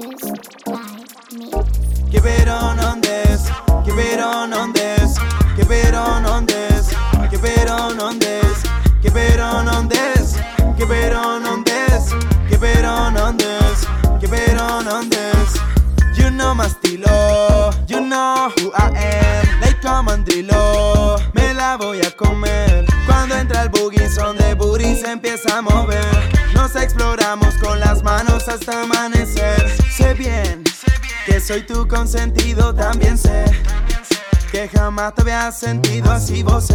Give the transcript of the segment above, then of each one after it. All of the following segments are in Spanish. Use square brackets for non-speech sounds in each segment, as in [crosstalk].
Produced by me. Keep it on on this, keep it on on this, keep it on on this, keep it on on this, keep it on on this, keep it on on this, keep it on on this, keep it on on this. You know my estilo, you know who I am, like comandrilo, me la voy a comer. Cuando entra el boogie son de booty se empieza a mover. Nos exploramos con las manos hasta amanecer. Bien. Que soy tu consentido, también sé. Que jamás te había sentido así vos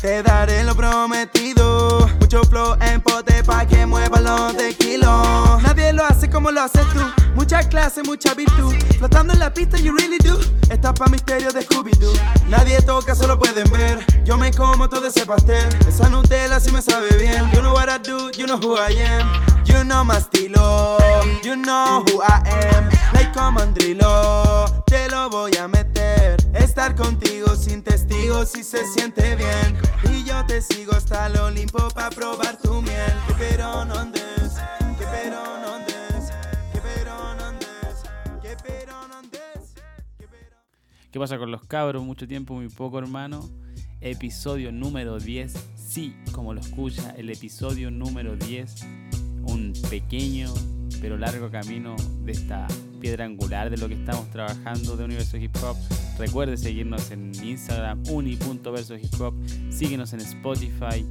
Te daré lo prometido, mucho flow en pote pa' que mueva los de kilo. Nadie lo hace como lo haces tú, mucha clase, mucha virtud. Flotando en la pista, you really do. Estás pa' misterio de Scooby-Doo. Nadie toca, solo pueden ver. Yo me como todo ese pastel. Esa Nutella sí me sabe bien. You know what I do, you know who I am. You know my estilo, you know who I am. Like comandrilo, te lo voy a meter. Estar contigo sin testigos si se siente bien. Y yo te sigo hasta el Olimpo pa' probar tu miel. Keep it on on this, keep it on ¿Qué pasa con los cabros? Mucho tiempo, muy poco, hermano. Episodio número 10. Sí, como lo escucha, el episodio número 10. Un pequeño pero largo camino de esta piedra angular de lo que estamos trabajando de Universo Hip Hop. Recuerde seguirnos en Instagram, uni.versohiphop. Síguenos en Spotify.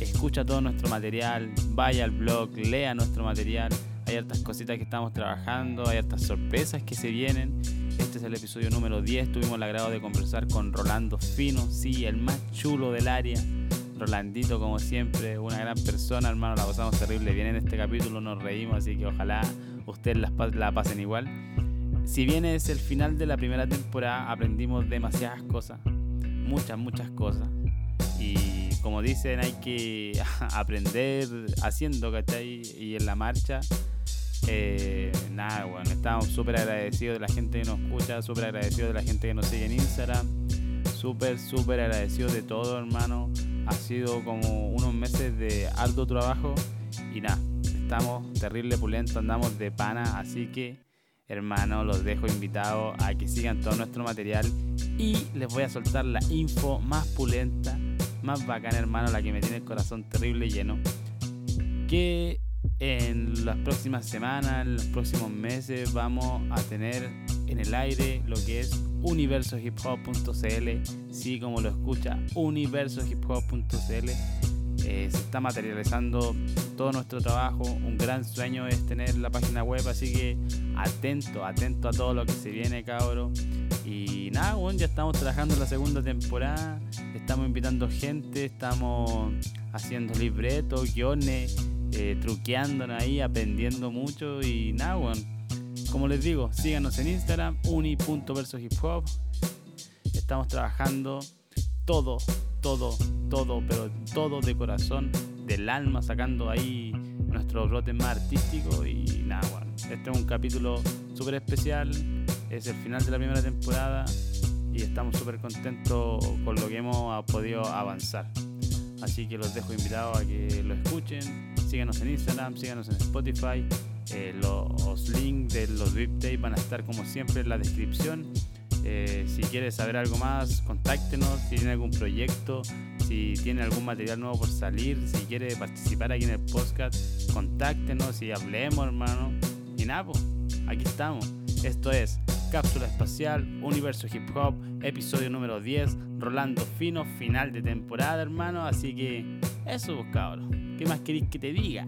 Escucha todo nuestro material. Vaya al blog, lea nuestro material. Hay hartas cositas que estamos trabajando, hay hartas sorpresas que se vienen. Este es el episodio número 10. Tuvimos el agrado de conversar con Rolando Fino, sí, el más chulo del área. Rolandito, como siempre, una gran persona, hermano. La pasamos terrible bien en este capítulo, nos reímos, así que ojalá ustedes la pasen igual. Si bien es el final de la primera temporada, aprendimos demasiadas cosas, muchas, muchas cosas. Y como dicen, hay que [laughs] aprender haciendo, ¿cachai? Y en la marcha. Eh, nada, bueno, estamos súper agradecidos de la gente que nos escucha, súper agradecidos de la gente que nos sigue en Instagram, súper, súper agradecidos de todo, hermano. Ha sido como unos meses de arduo trabajo y nada, estamos terrible pulentos, andamos de pana, así que, hermano, los dejo invitados a que sigan todo nuestro material y les voy a soltar la info más pulenta, más bacana, hermano, la que me tiene el corazón terrible lleno. Que en las próximas semanas, en los próximos meses, vamos a tener en el aire lo que es universohiphop.cl. Sí, como lo escucha, universohiphop.cl. Eh, se está materializando todo nuestro trabajo. Un gran sueño es tener la página web, así que atento, atento a todo lo que se viene, cabro. Y nada, bueno, ya estamos trabajando la segunda temporada. Estamos invitando gente, estamos haciendo libretos, guiones, eh, truqueándonos ahí, aprendiendo mucho. Y nada, bueno, como les digo, síganos en Instagram, uni.versohiphop. Estamos trabajando todo, todo, todo, pero todo de corazón, del alma, sacando ahí nuestro brote más artístico. Y nada, bueno, este es un capítulo súper especial. Es el final de la primera temporada y estamos súper contentos con lo que hemos podido avanzar. Así que los dejo invitados a que lo escuchen. Síganos en Instagram, síganos en Spotify. Eh, los links de los VIP Days van a estar como siempre en la descripción. Eh, si quieres saber algo más, contáctenos. Si tiene algún proyecto, si tiene algún material nuevo por salir, si quiere participar aquí en el podcast, contáctenos y hablemos, hermano. Y nada, pues, aquí estamos. Esto es Cápsula Espacial, Universo Hip Hop, episodio número 10, Rolando Fino, final de temporada, hermano. Así que eso, pues, cabros. ¿Qué más queréis que te diga?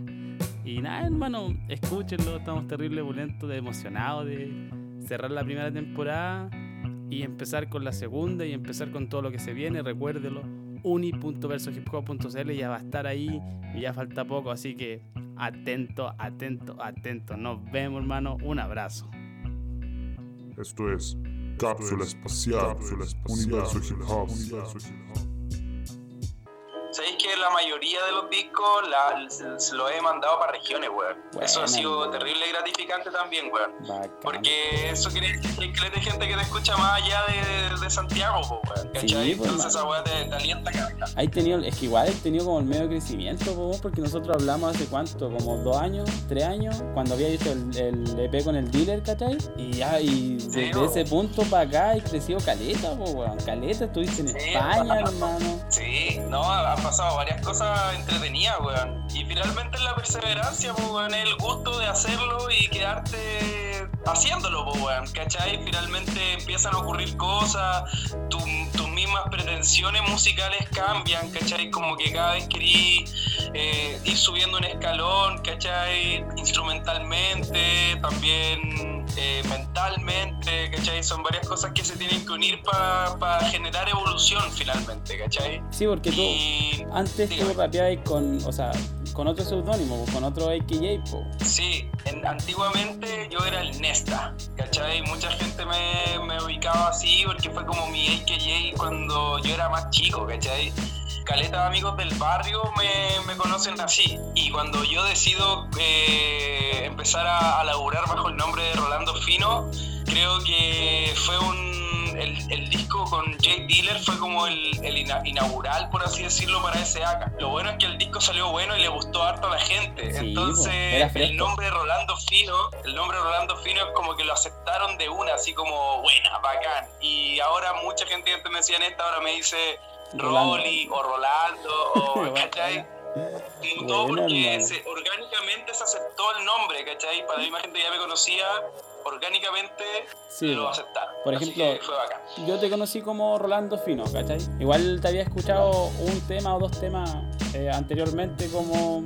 Y nada, hermano, escúchenlo. Estamos terrible bulentos, de emocionados de cerrar la primera temporada y empezar con la segunda y empezar con todo lo que se viene. Recuérdelo, uni.versohiphop.cl ya va a estar ahí y ya falta poco. Así que atento, atento, atento. Nos vemos, hermano. Un abrazo. Esto es Cápsula Espacial, Universo Hip Hop. Sabéis que la mayoría de los discos la, los he mandado para regiones, weón. Eso ha sido weón. terrible y gratificante también, weón. Porque eso quiere decir que hay gente que te escucha más allá de, de Santiago, weón. ¿Cachai? Sí, pues, Entonces esa weá te, te alienta tenido, es que igual he tenido como el medio crecimiento, po, porque nosotros hablamos hace cuánto, como dos años, tres años, cuando había hecho el, el EP con el dealer, ¿cachai? Y ya, y desde ese punto para acá he crecido caleta, weón. Caleta, estuviste en Sí, España, [laughs] hermano. Sí, no, han pasado varias cosas entretenidas, weón. Y finalmente es la perseverancia, pues, weón, el gusto de hacerlo y quedarte haciéndolo, pues, weón, ¿cachai? Finalmente empiezan a ocurrir cosas, tu- tus mismas pretensiones musicales cambian, ¿cachai? Como que cada vez querís eh, ir subiendo un escalón, ¿cachai? Instrumentalmente, también eh, mentalmente, ¿cachai? Son varias cosas que se tienen que unir para generar evolución finalmente, ¿cachai? Sí, porque tú Y antes tú dígame. rapeabas con, o sea, con otro seudónimo, con otro AKJ, po. sí, en- antiguamente yo era el Nesta, ¿cachai? Mucha gente me, me ubicaba así porque fue como mi AKJ cuando yo era más chico, ¿cachai? Caleta de amigos del barrio me, me conocen así. Y cuando yo decido eh, empezar a, a laburar bajo el nombre de Rolando Fino, creo que fue un. El, el disco con Jay Dealer fue como el, el ina- inaugural, por así decirlo, para ese AK. Lo bueno es que el disco salió bueno y le gustó harto a la gente. Sí, Entonces, el nombre Rolando Fino, el nombre Rolando Fino es como que lo aceptaron de una, así como buena, bacán. Y ahora mucha gente que antes me decía esta, ahora me dice Rolando. Rolly o Rolando, [laughs] o, ¿cachai? Y todo Buena, porque se- orgánicamente se aceptó el nombre, ¿cachai? Para la misma gente que ya me conocía, orgánicamente Sí, lo aceptaron. Por ejemplo. Yo te conocí como Rolando Fino, ¿cachai? Igual te había escuchado un tema o dos temas eh, anteriormente como,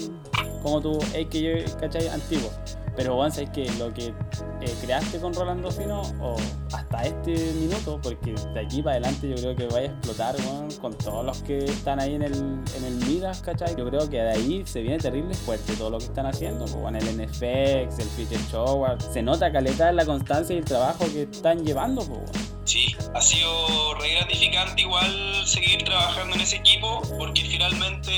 como tu AKJ, ¿cachai? Antiguo. Pero bueno, sabes que lo que eh, creaste con Rolando Fino, o hasta este minuto, porque de aquí para adelante yo creo que vaya a explotar con todos los que están ahí en el, en el Midas, ¿cachai? Yo creo que de ahí se viene terrible fuerte todo lo que están haciendo, pues, bueno, el NFX, el Feature Show, se nota caleta la constancia y el trabajo que están llevando, pues. Sí, ha sido re gratificante igual seguir trabajando en ese equipo porque finalmente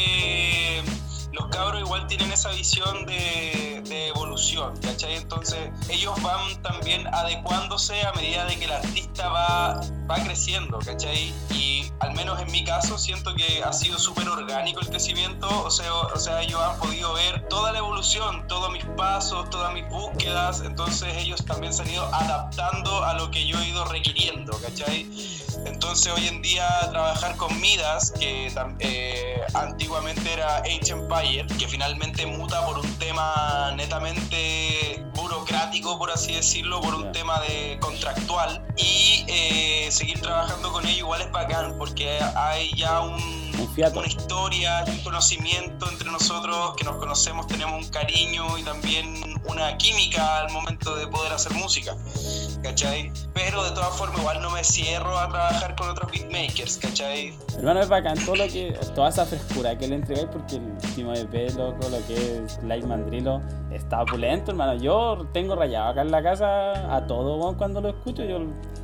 los cabros igual tienen esa visión de, de evolución, ¿cachai? Entonces ellos van también adecuándose a medida de que el artista va, va creciendo, ¿cachai? Y al menos en mi caso siento que ha sido súper orgánico el crecimiento, o sea, o sea, ellos han podido ver toda la evolución, todos mis pasos, todas mis búsquedas, entonces ellos también se han ido adaptando a lo que yo he ido requiriendo, ¿cachai? Entonces hoy en día trabajar con Midas, que eh, antiguamente era Age Empire, que finalmente muta por un tema netamente burocrático, por así decirlo, por un tema de contractual, y eh, seguir trabajando con ellos igual es bacán, porque hay ya un, una historia, un conocimiento entre nosotros, que nos conocemos, tenemos un cariño y también una química al momento de poder hacer música. ¿Cachai? Pero de todas formas igual no me cierro a trabajar con otros beatmakers, ¿cachai? Hermano, es bacán todo lo que, toda esa frescura que le entregáis porque el último EP, loco, lo que es Light Mandrilo, está opulento, hermano. Yo tengo rayado acá en la casa a todo cuando lo escucho. Yo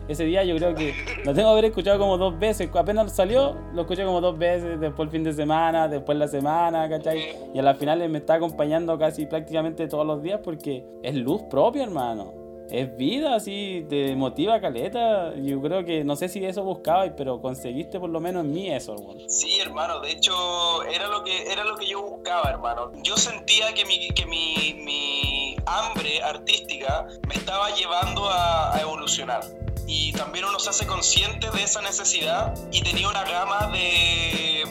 ese día yo creo que lo tengo que haber escuchado como dos veces. Apenas salió, lo escuché como dos veces, después el fin de semana, después la semana, ¿cachai? Y a las finales me está acompañando casi prácticamente todos los días porque es luz propia, hermano. Es vida, así, te motiva caleta. Yo creo que, no sé si eso buscabas, pero conseguiste por lo menos en mí eso. Sí, hermano, de hecho era lo que era lo que yo buscaba, hermano. Yo sentía que mi, que mi, mi hambre artística me estaba llevando a, a evolucionar. Y también uno se hace consciente de esa necesidad y tenía una gama de,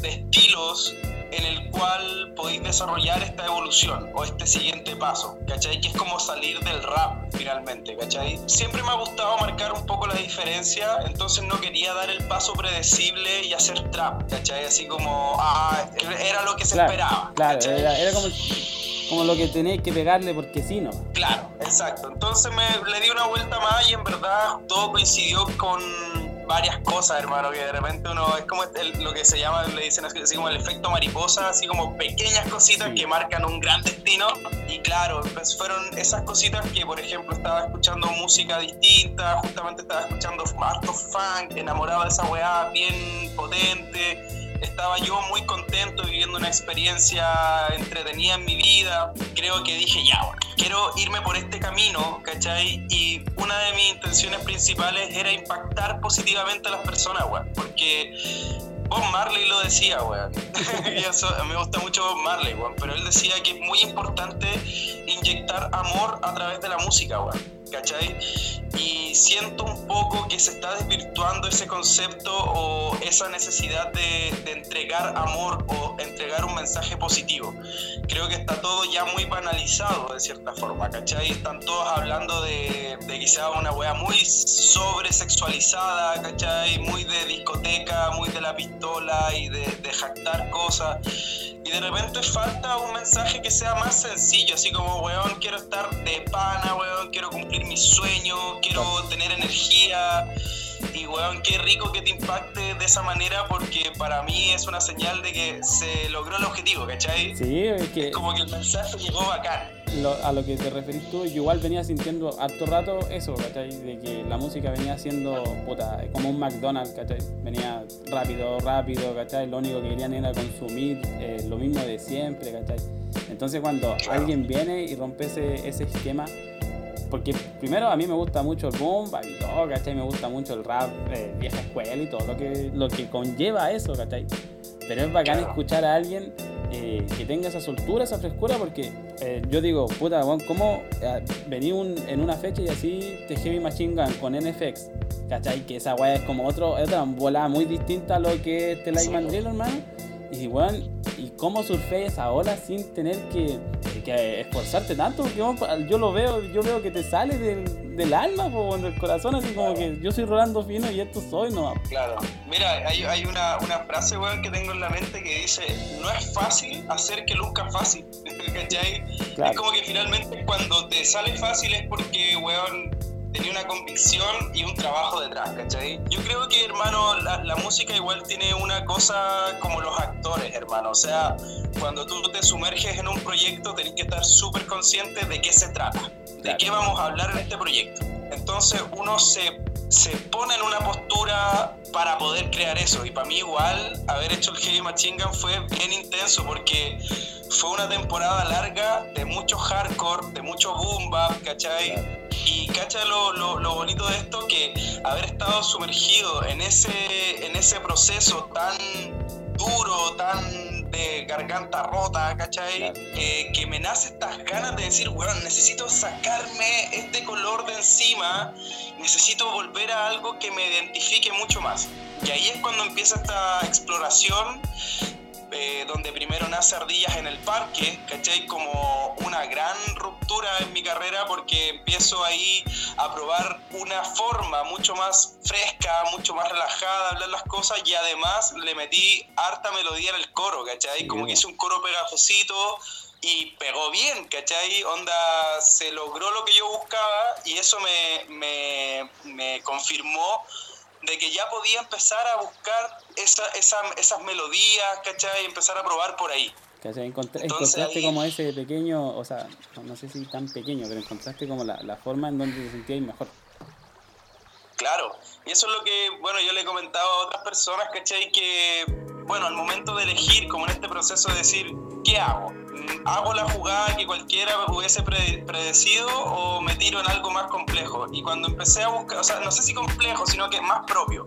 de estilos en el cual podéis desarrollar esta evolución o este siguiente paso, ¿cachai? Que es como salir del rap finalmente, ¿cachai? Siempre me ha gustado marcar un poco la diferencia, entonces no quería dar el paso predecible y hacer trap, ¿cachai? Así como, ah, era lo que se Claro, esperaba, claro, era, era como, como lo que teníais que pegarle porque sí, ¿no? Claro, exacto. Entonces me le di una vuelta más y en verdad todo coincidió con varias cosas, hermano, que de repente uno es como el- lo que se llama, le dicen así, como el efecto mariposa, así como pequeñas cositas Sí. que marcan un gran destino. Y claro, pues fueron esas cositas que, por ejemplo, estaba escuchando música distinta, justamente estaba escuchando harto funk, enamorado de esa weá bien potente. Estaba yo muy contento viviendo una experiencia entretenida en mi vida. Creo que dije, ya, quiero irme por este camino, ¿cachai? Y una de mis intenciones principales era impactar positivamente a las personas, weón. Porque Bob Marley lo decía, weón. [laughs] Me gusta mucho Bob Marley, weón. Pero él decía que es muy importante inyectar amor a través de la música, weón. ¿Cachai? Y siento un poco que se está desvirtuando ese concepto o esa necesidad de, de entregar amor o entregar un mensaje positivo. Creo que está todo ya muy banalizado de cierta forma, ¿cachai? Están todos hablando de, de quizá una wea muy sobresexualizada, ¿cachai? Muy de discoteca, muy de la pistola y de, de jactar cosas. Y de repente falta un mensaje que sea más sencillo, así como, weón, quiero estar de pana, weón, quiero cumplir mis sueños, quiero tener energía. Y weón, qué rico que te impacte de esa manera porque para mí es una señal de que se logró el objetivo, ¿cachai? Sí, es que Es como que el mensaje llegó bacán. lo- a lo que te referís tú, yo igual venía sintiendo harto rato eso, ¿cachai? De que la música venía siendo, puta, como un McDonald's, ¿cachai? Venía rápido, rápido, ¿cachai? Lo único que querían era consumir eh, lo mismo de siempre, ¿cachai? Entonces cuando Claro. alguien viene y rompe ese, ese esquema, porque primero a mí me gusta mucho el boom y todo, ¿cachai? Me gusta mucho el rap, eh, vieja escuela y todo lo que, lo que conlleva eso, ¿cachai? Pero es bacán Claro. escuchar a alguien eh, que tenga esa soltura, esa frescura, porque eh, yo digo, puta, weón, ¿cómo eh, vení un- en una fecha y así te Heavy Machine Gun con NFX? ¿Cachai? Que esa weá es como otro, otra volada muy distinta a lo que es The Sí. Lightman Drill, hermano. Y weón, ¿y cómo surfeas esa ola sin tener que, que esforzarte tanto? Porque weón, yo lo veo, yo veo que te sale del, del alma, po, del corazón, así como que yo soy Rolando Fino y esto soy, no. Claro. Mira, hay, hay una, una frase, weón, que tengo en la mente que dice, no es fácil hacer que luzca fácil, [laughs] ¿cachai? Claro. Es como que finalmente cuando te sale fácil es porque, weón, tenía una convicción y un trabajo detrás, ¿cachai? Yo creo que, hermano, la, la música igual tiene una cosa como los actores, hermano. O sea, cuando tú te sumerges en un proyecto tenés que estar súper consciente de qué se trata, de Claro. qué vamos a hablar en este proyecto. Entonces uno se, se pone en una postura para poder crear eso. Y para mí igual haber hecho el Heavy Machine Gun fue bien intenso porque fue una temporada larga de mucho hardcore, de mucho boom bap, ¿cachai? Y cacha lo, lo, lo bonito de esto que haber estado sumergido en ese, en ese proceso tan duro, tan de garganta rota, ¿cachai? Claro. Que me nace estas ganas de decir, weón, necesito sacarme este color de encima, necesito volver a algo que me identifique mucho más. Y ahí es cuando empieza esta exploración eh, donde primero nace Ardillas en el Parque, ¿cachai? Como una gran ruptura en mi carrera porque empiezo ahí a probar una forma mucho más fresca, mucho más relajada de hablar las cosas y además le metí harta melodía en el coro, ¿cachai? Como que hice un coro pegajosito y pegó bien, ¿cachai? Onda, se logró lo que yo buscaba y eso me, me, me confirmó de que ya podía empezar a buscar esa, esa, esas melodías, ¿cachai? Y empezar a probar por ahí. ¿Cachai? Encontra- Entonces, encontraste ahí- como ese pequeño, o sea, no- no sé si tan pequeño, pero encontraste como la, la forma en donde te sentías mejor. Claro, y eso es lo que, bueno, yo le he comentado a otras personas, ¿cachai? Que, bueno, al momento de elegir, como en este proceso de decir, ¿qué hago? ¿Hago la jugada que cualquiera hubiese pre- predecido o me tiro en algo más complejo? Y cuando empecé a buscar, no sé si complejo, sino que más propio.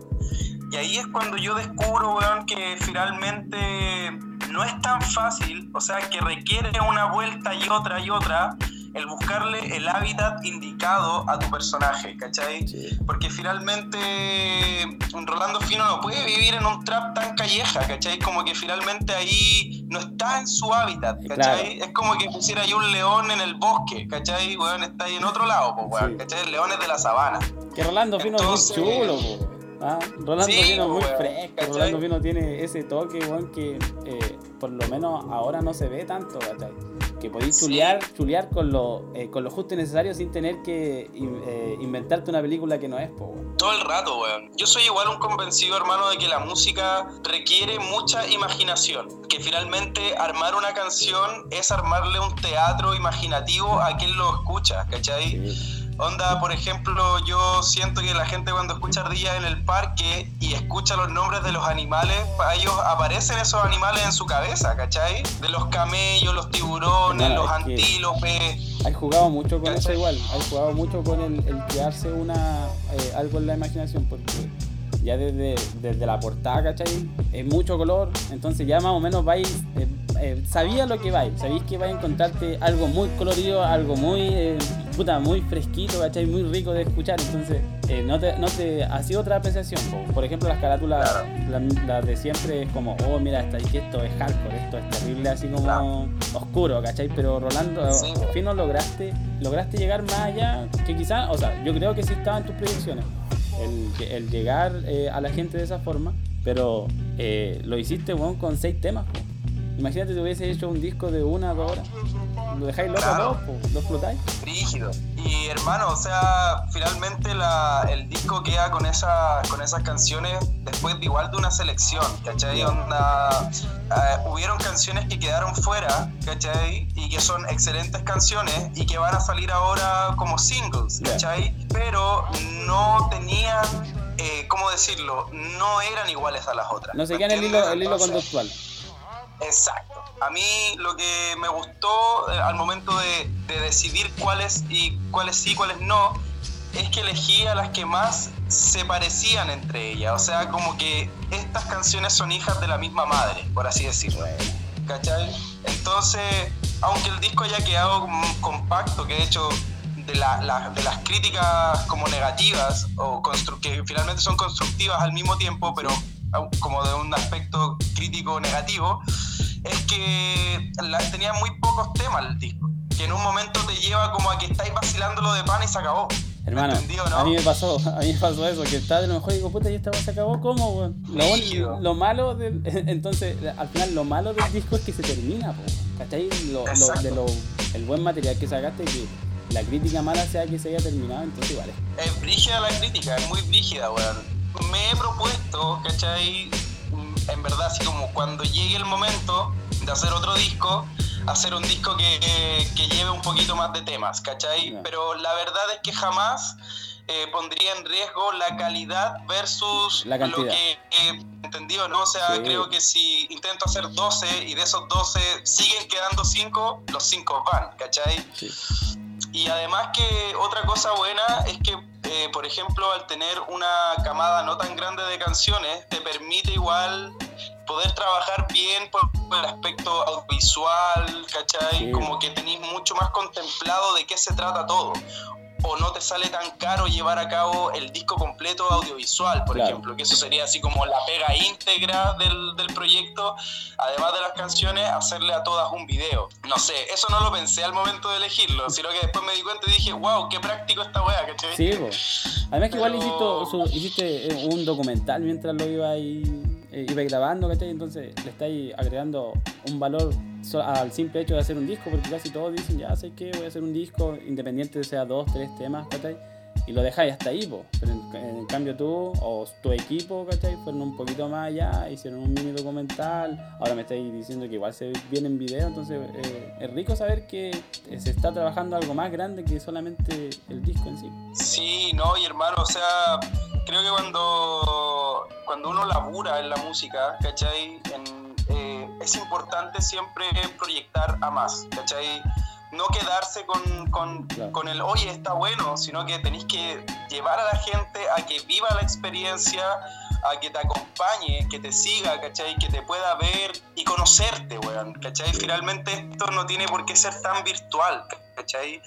Y ahí es cuando yo descubro, que finalmente no es tan fácil, o sea, que requiere una vuelta y otra y otra, el buscarle el hábitat indicado a tu personaje, ¿cachai? Sí. Porque finalmente Rolando Fino no puede vivir en un trap tan calleja, ¿cachai? Como que finalmente ahí no está en su hábitat, ¿cachai? claro. Es como que pusiera ahí un león en el bosque, ¿cachai? Weón, está ahí en otro lado, pues, weón, Sí. ¿cachai? Leones de la sabana. Que Rolando Fino Entonces- es muy chulo, po. Ah, Rolando Sí, Fino es muy weón, fresco. ¿cachai? Rolando Fino tiene ese toque, weón, que eh, por lo menos ahora no se ve tanto, ¿cachai? Que podéis Sí. chulear, chulear con, lo, eh, con lo justo y necesario sin tener que eh, inventarte una película que no es, po, weón. Todo el rato, weón. Yo soy igual un convencido, hermano, de que la música requiere mucha imaginación. Que finalmente armar una canción es armarle un teatro imaginativo a quien lo escucha, ¿cachai? Sí. Onda, por ejemplo, yo siento que la gente cuando escucha ardillas en el parque y escucha los nombres de los animales, para ellos aparecen esos animales en su cabeza, ¿cachai? De los camellos, los tiburones, los antílopes. Hay jugado mucho con eso igual, hay jugado mucho con el, el crearse una, eh, algo en la imaginación, porque ya desde, desde la portada, ¿cachai? Es mucho color, entonces ya más o menos vais, eh, eh, sabía lo que vais, sabéis que vais a encontrarte algo muy colorido, algo muy, eh, puta, muy fresquito, ¿cachai? Muy rico de escuchar, entonces eh, no te, no te, ha sido otra apreciación, po. por ejemplo las carátulas, Claro. las de siempre es como, oh mira, esta, que esto es hardcore, esto es terrible, así como Claro. oscuro, ¿cachai? Pero Rolando, Sí. al fin no lograste, lograste llegar más allá, que quizás, o sea, yo creo que sí estaba en tus proyecciones, el, el llegar eh, a la gente de esa forma, pero eh, lo hiciste, con seis temas. Imagínate te hubiese hecho un disco de una o dos horas. Lo dejáis loco Claro. po, lo explotáis. Rígido. Y hermano, o sea, finalmente la, el disco queda con, esa, con esas canciones después de igual de una selección, ¿cachai? Onda, eh, hubieron canciones que quedaron fuera, ¿cachai? Y que son excelentes canciones y que van a salir ahora como singles. ¿cachai? Pero no tenían, eh, ¿cómo decirlo? No eran iguales a las otras. No se ¿me queda en el hilo, el hilo Entonces- conductual. Exacto. A mí lo que me gustó eh, al momento de, de decidir cuáles y cuáles sí, cuáles no, es que elegí a las que más se parecían entre ellas. O sea, como que estas canciones son hijas de la misma madre, por así decirlo. ¿Cachai? Entonces, aunque el disco haya quedado compacto, que de hecho de, de las críticas como negativas, o que finalmente son constructivas al mismo tiempo, pero como de un aspecto crítico negativo, es que la- tenía muy pocos temas el disco, que en un momento te lleva como a que estáis vacilando lo de pan y se acabó. Hermano, ¿Entendido, no? a mí me pasó, a mí me pasó eso, que estaba de lo mejor y digo, puta, y esta se acabó, ¿cómo, weón? Lo, lo malo del, [laughs] entonces, al final, lo malo del disco es que se termina, po, ¿cachai? Lo, lo- de lo, el buen material que sacaste, que la crítica mala sea que se haya terminado, entonces es. Es brígida la crítica, es muy brígida, weón. Me he propuesto, ¿cachai? En verdad, así como cuando llegue el momento de hacer otro disco, hacer un disco que, que lleve un poquito más de temas, ¿cachai? Ya. Pero la verdad es que jamás eh, pondría en riesgo la calidad versus La lo que he entendido, ¿no? O sea, Sí. creo que si intento hacer 12 y de esos 12 siguen quedando 5, los 5 van, ¿cachai? Sí. Y además que otra cosa buena es que, eh, por ejemplo, al tener una camada no tan grande de canciones, te permite igual poder trabajar bien por el aspecto audiovisual, ¿cachai? Sí. Como que tenéis mucho más contemplado de qué se trata todo. O no te sale tan caro llevar a cabo el disco completo audiovisual, por Claro. ejemplo, que eso sería así como la pega íntegra del, del proyecto, además de las canciones, hacerle a todas un video. No sé, eso no lo pensé al momento de elegirlo, sino que después me di cuenta y dije, wow, qué práctico esta wea, ¿cachai? Sí, po. Además que igual hiciste, su- hiciste eh, un documental mientras lo iba ahí, iba grabando, ¿cachai? Entonces le estáis agregando un valor al simple hecho de hacer un disco, porque casi todos dicen, ya sé que voy a hacer un disco, independiente de sea dos, tres temas, ¿cachai? Y lo dejáis hasta ahí, po. Pero en, en cambio tú o tu equipo, ¿cachai? Fueron un poquito más allá, hicieron un mini documental. Ahora me estáis diciendo que igual se viene en video, entonces eh, es rico saber que se está trabajando algo más grande que solamente el disco en sí. Sí, no, y hermano, o sea, creo que cuando, cuando uno labura en la música, ¿cachai? En, eh, es importante siempre proyectar a más, ¿cachai? No quedarse con, con, Claro. con el, oye, está bueno, sino que tenéis que llevar a la gente a que viva la experiencia, a que te acompañe, que te siga, ¿cachai? Que te pueda ver y conocerte, weón, ¿cachai? Finalmente esto no tiene por qué ser tan virtual, ¿cachai?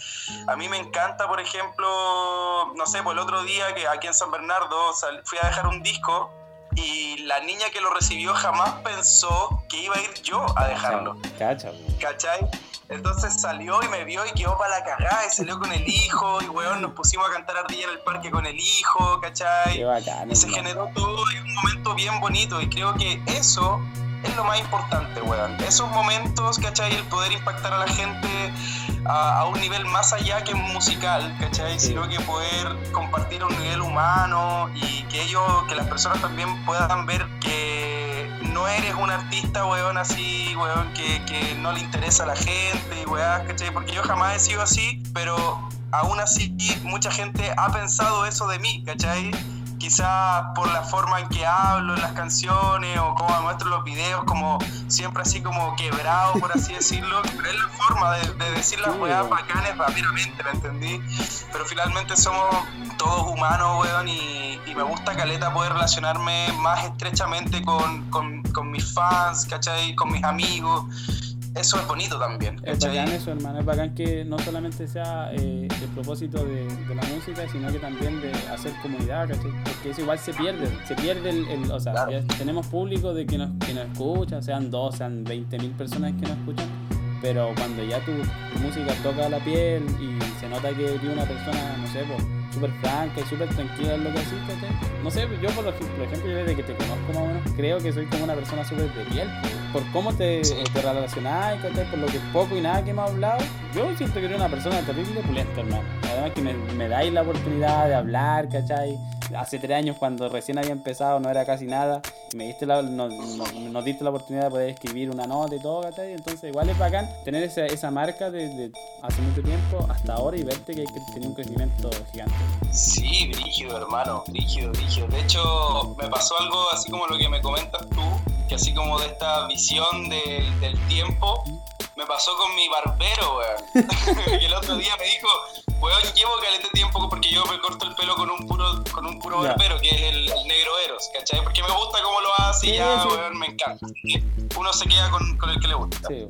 A mí me encanta, por ejemplo, no sé, pues el otro día que aquí en San Bernardo sal- fui a dejar un disco y la niña que lo recibió jamás pensó que iba a ir yo a dejarlo, Cacha. ¿cachai? Entonces salió y me vio y quedó para la cagada y salió con el hijo y weón, nos pusimos a cantar ardilla en el parque con el hijo, ¿cachai? Qué bacán. Y se generó todo en un momento bien bonito y creo que eso es lo más importante, weón. Esos momentos, ¿cachai? El poder impactar a la gente a, a un nivel más allá que musical, ¿cachai? Sí. Sino que poder compartir a un nivel humano y que ellos, que las personas también puedan ver que no eres un artista, weón, así, weón, que, que no le interesa a la gente weón, ¿cachai? Porque yo jamás he sido así, pero aún así mucha gente ha pensado eso de mí, ¿cachai? Quizás por la forma en que hablo en las canciones o cómo muestro los videos, como siempre así como quebrado, por así [laughs] decirlo, pero es la forma de, de decir las weas bacanes rápidamente, ¿me entendí? Pero finalmente somos todos humanos, weón, y, y me gusta, Caleta, poder relacionarme más estrechamente con, con, con mis fans, ¿cachai? Con mis amigos. Eso es bonito también, Es ¿cachai? bacán eso, hermano. Es bacán que no solamente sea eh, el propósito de, de la música, sino que también de hacer comunidad, ¿cachai? Porque eso igual se pierde. Se pierde el. el- o sea, Claro. tenemos público de que nos, que nos escucha, sean dos, sean 20 mil personas que nos escuchan. Pero cuando ya tu, música toca la piel y se nota que eres una persona, no sé, súper franca y súper tranquila en lo que haces. No sé, yo por, lo, ejemplo, yo desde que te conozco más o menos, creo que soy como una persona súper de piel. Por cómo te, Sí. te relacionás. Por lo que poco y nada que hemos hablado, yo siento que eres una persona terrible pulenta, hermano. Además que me, me dais la oportunidad de hablar, ¿cachai? [laughs] Hace tres años cuando recién había empezado no era casi nada, me diste la, nos, nos- nos diste la oportunidad de poder escribir una nota y todo, ¿cachai? Entonces igual es bacán tener esa, esa marca desde hace mucho tiempo hasta ahora y verte que hay que tener un crecimiento gigante. Sí, brígido, hermano, brígido, brígido. De hecho, me pasó algo así como lo que me comentas tú, que así como de esta visión del- del tiempo, me pasó con mi barbero, weón. [laughs] que el otro día me dijo, weón, llevo calete tiempo porque yo me corto el pelo con un puro, con un puro barbero, que es el, el negro Eros, ¿cachai? Porque me gusta cómo lo hace y ya, weón, me encanta. Uno se queda con, con el que le gusta. Sí,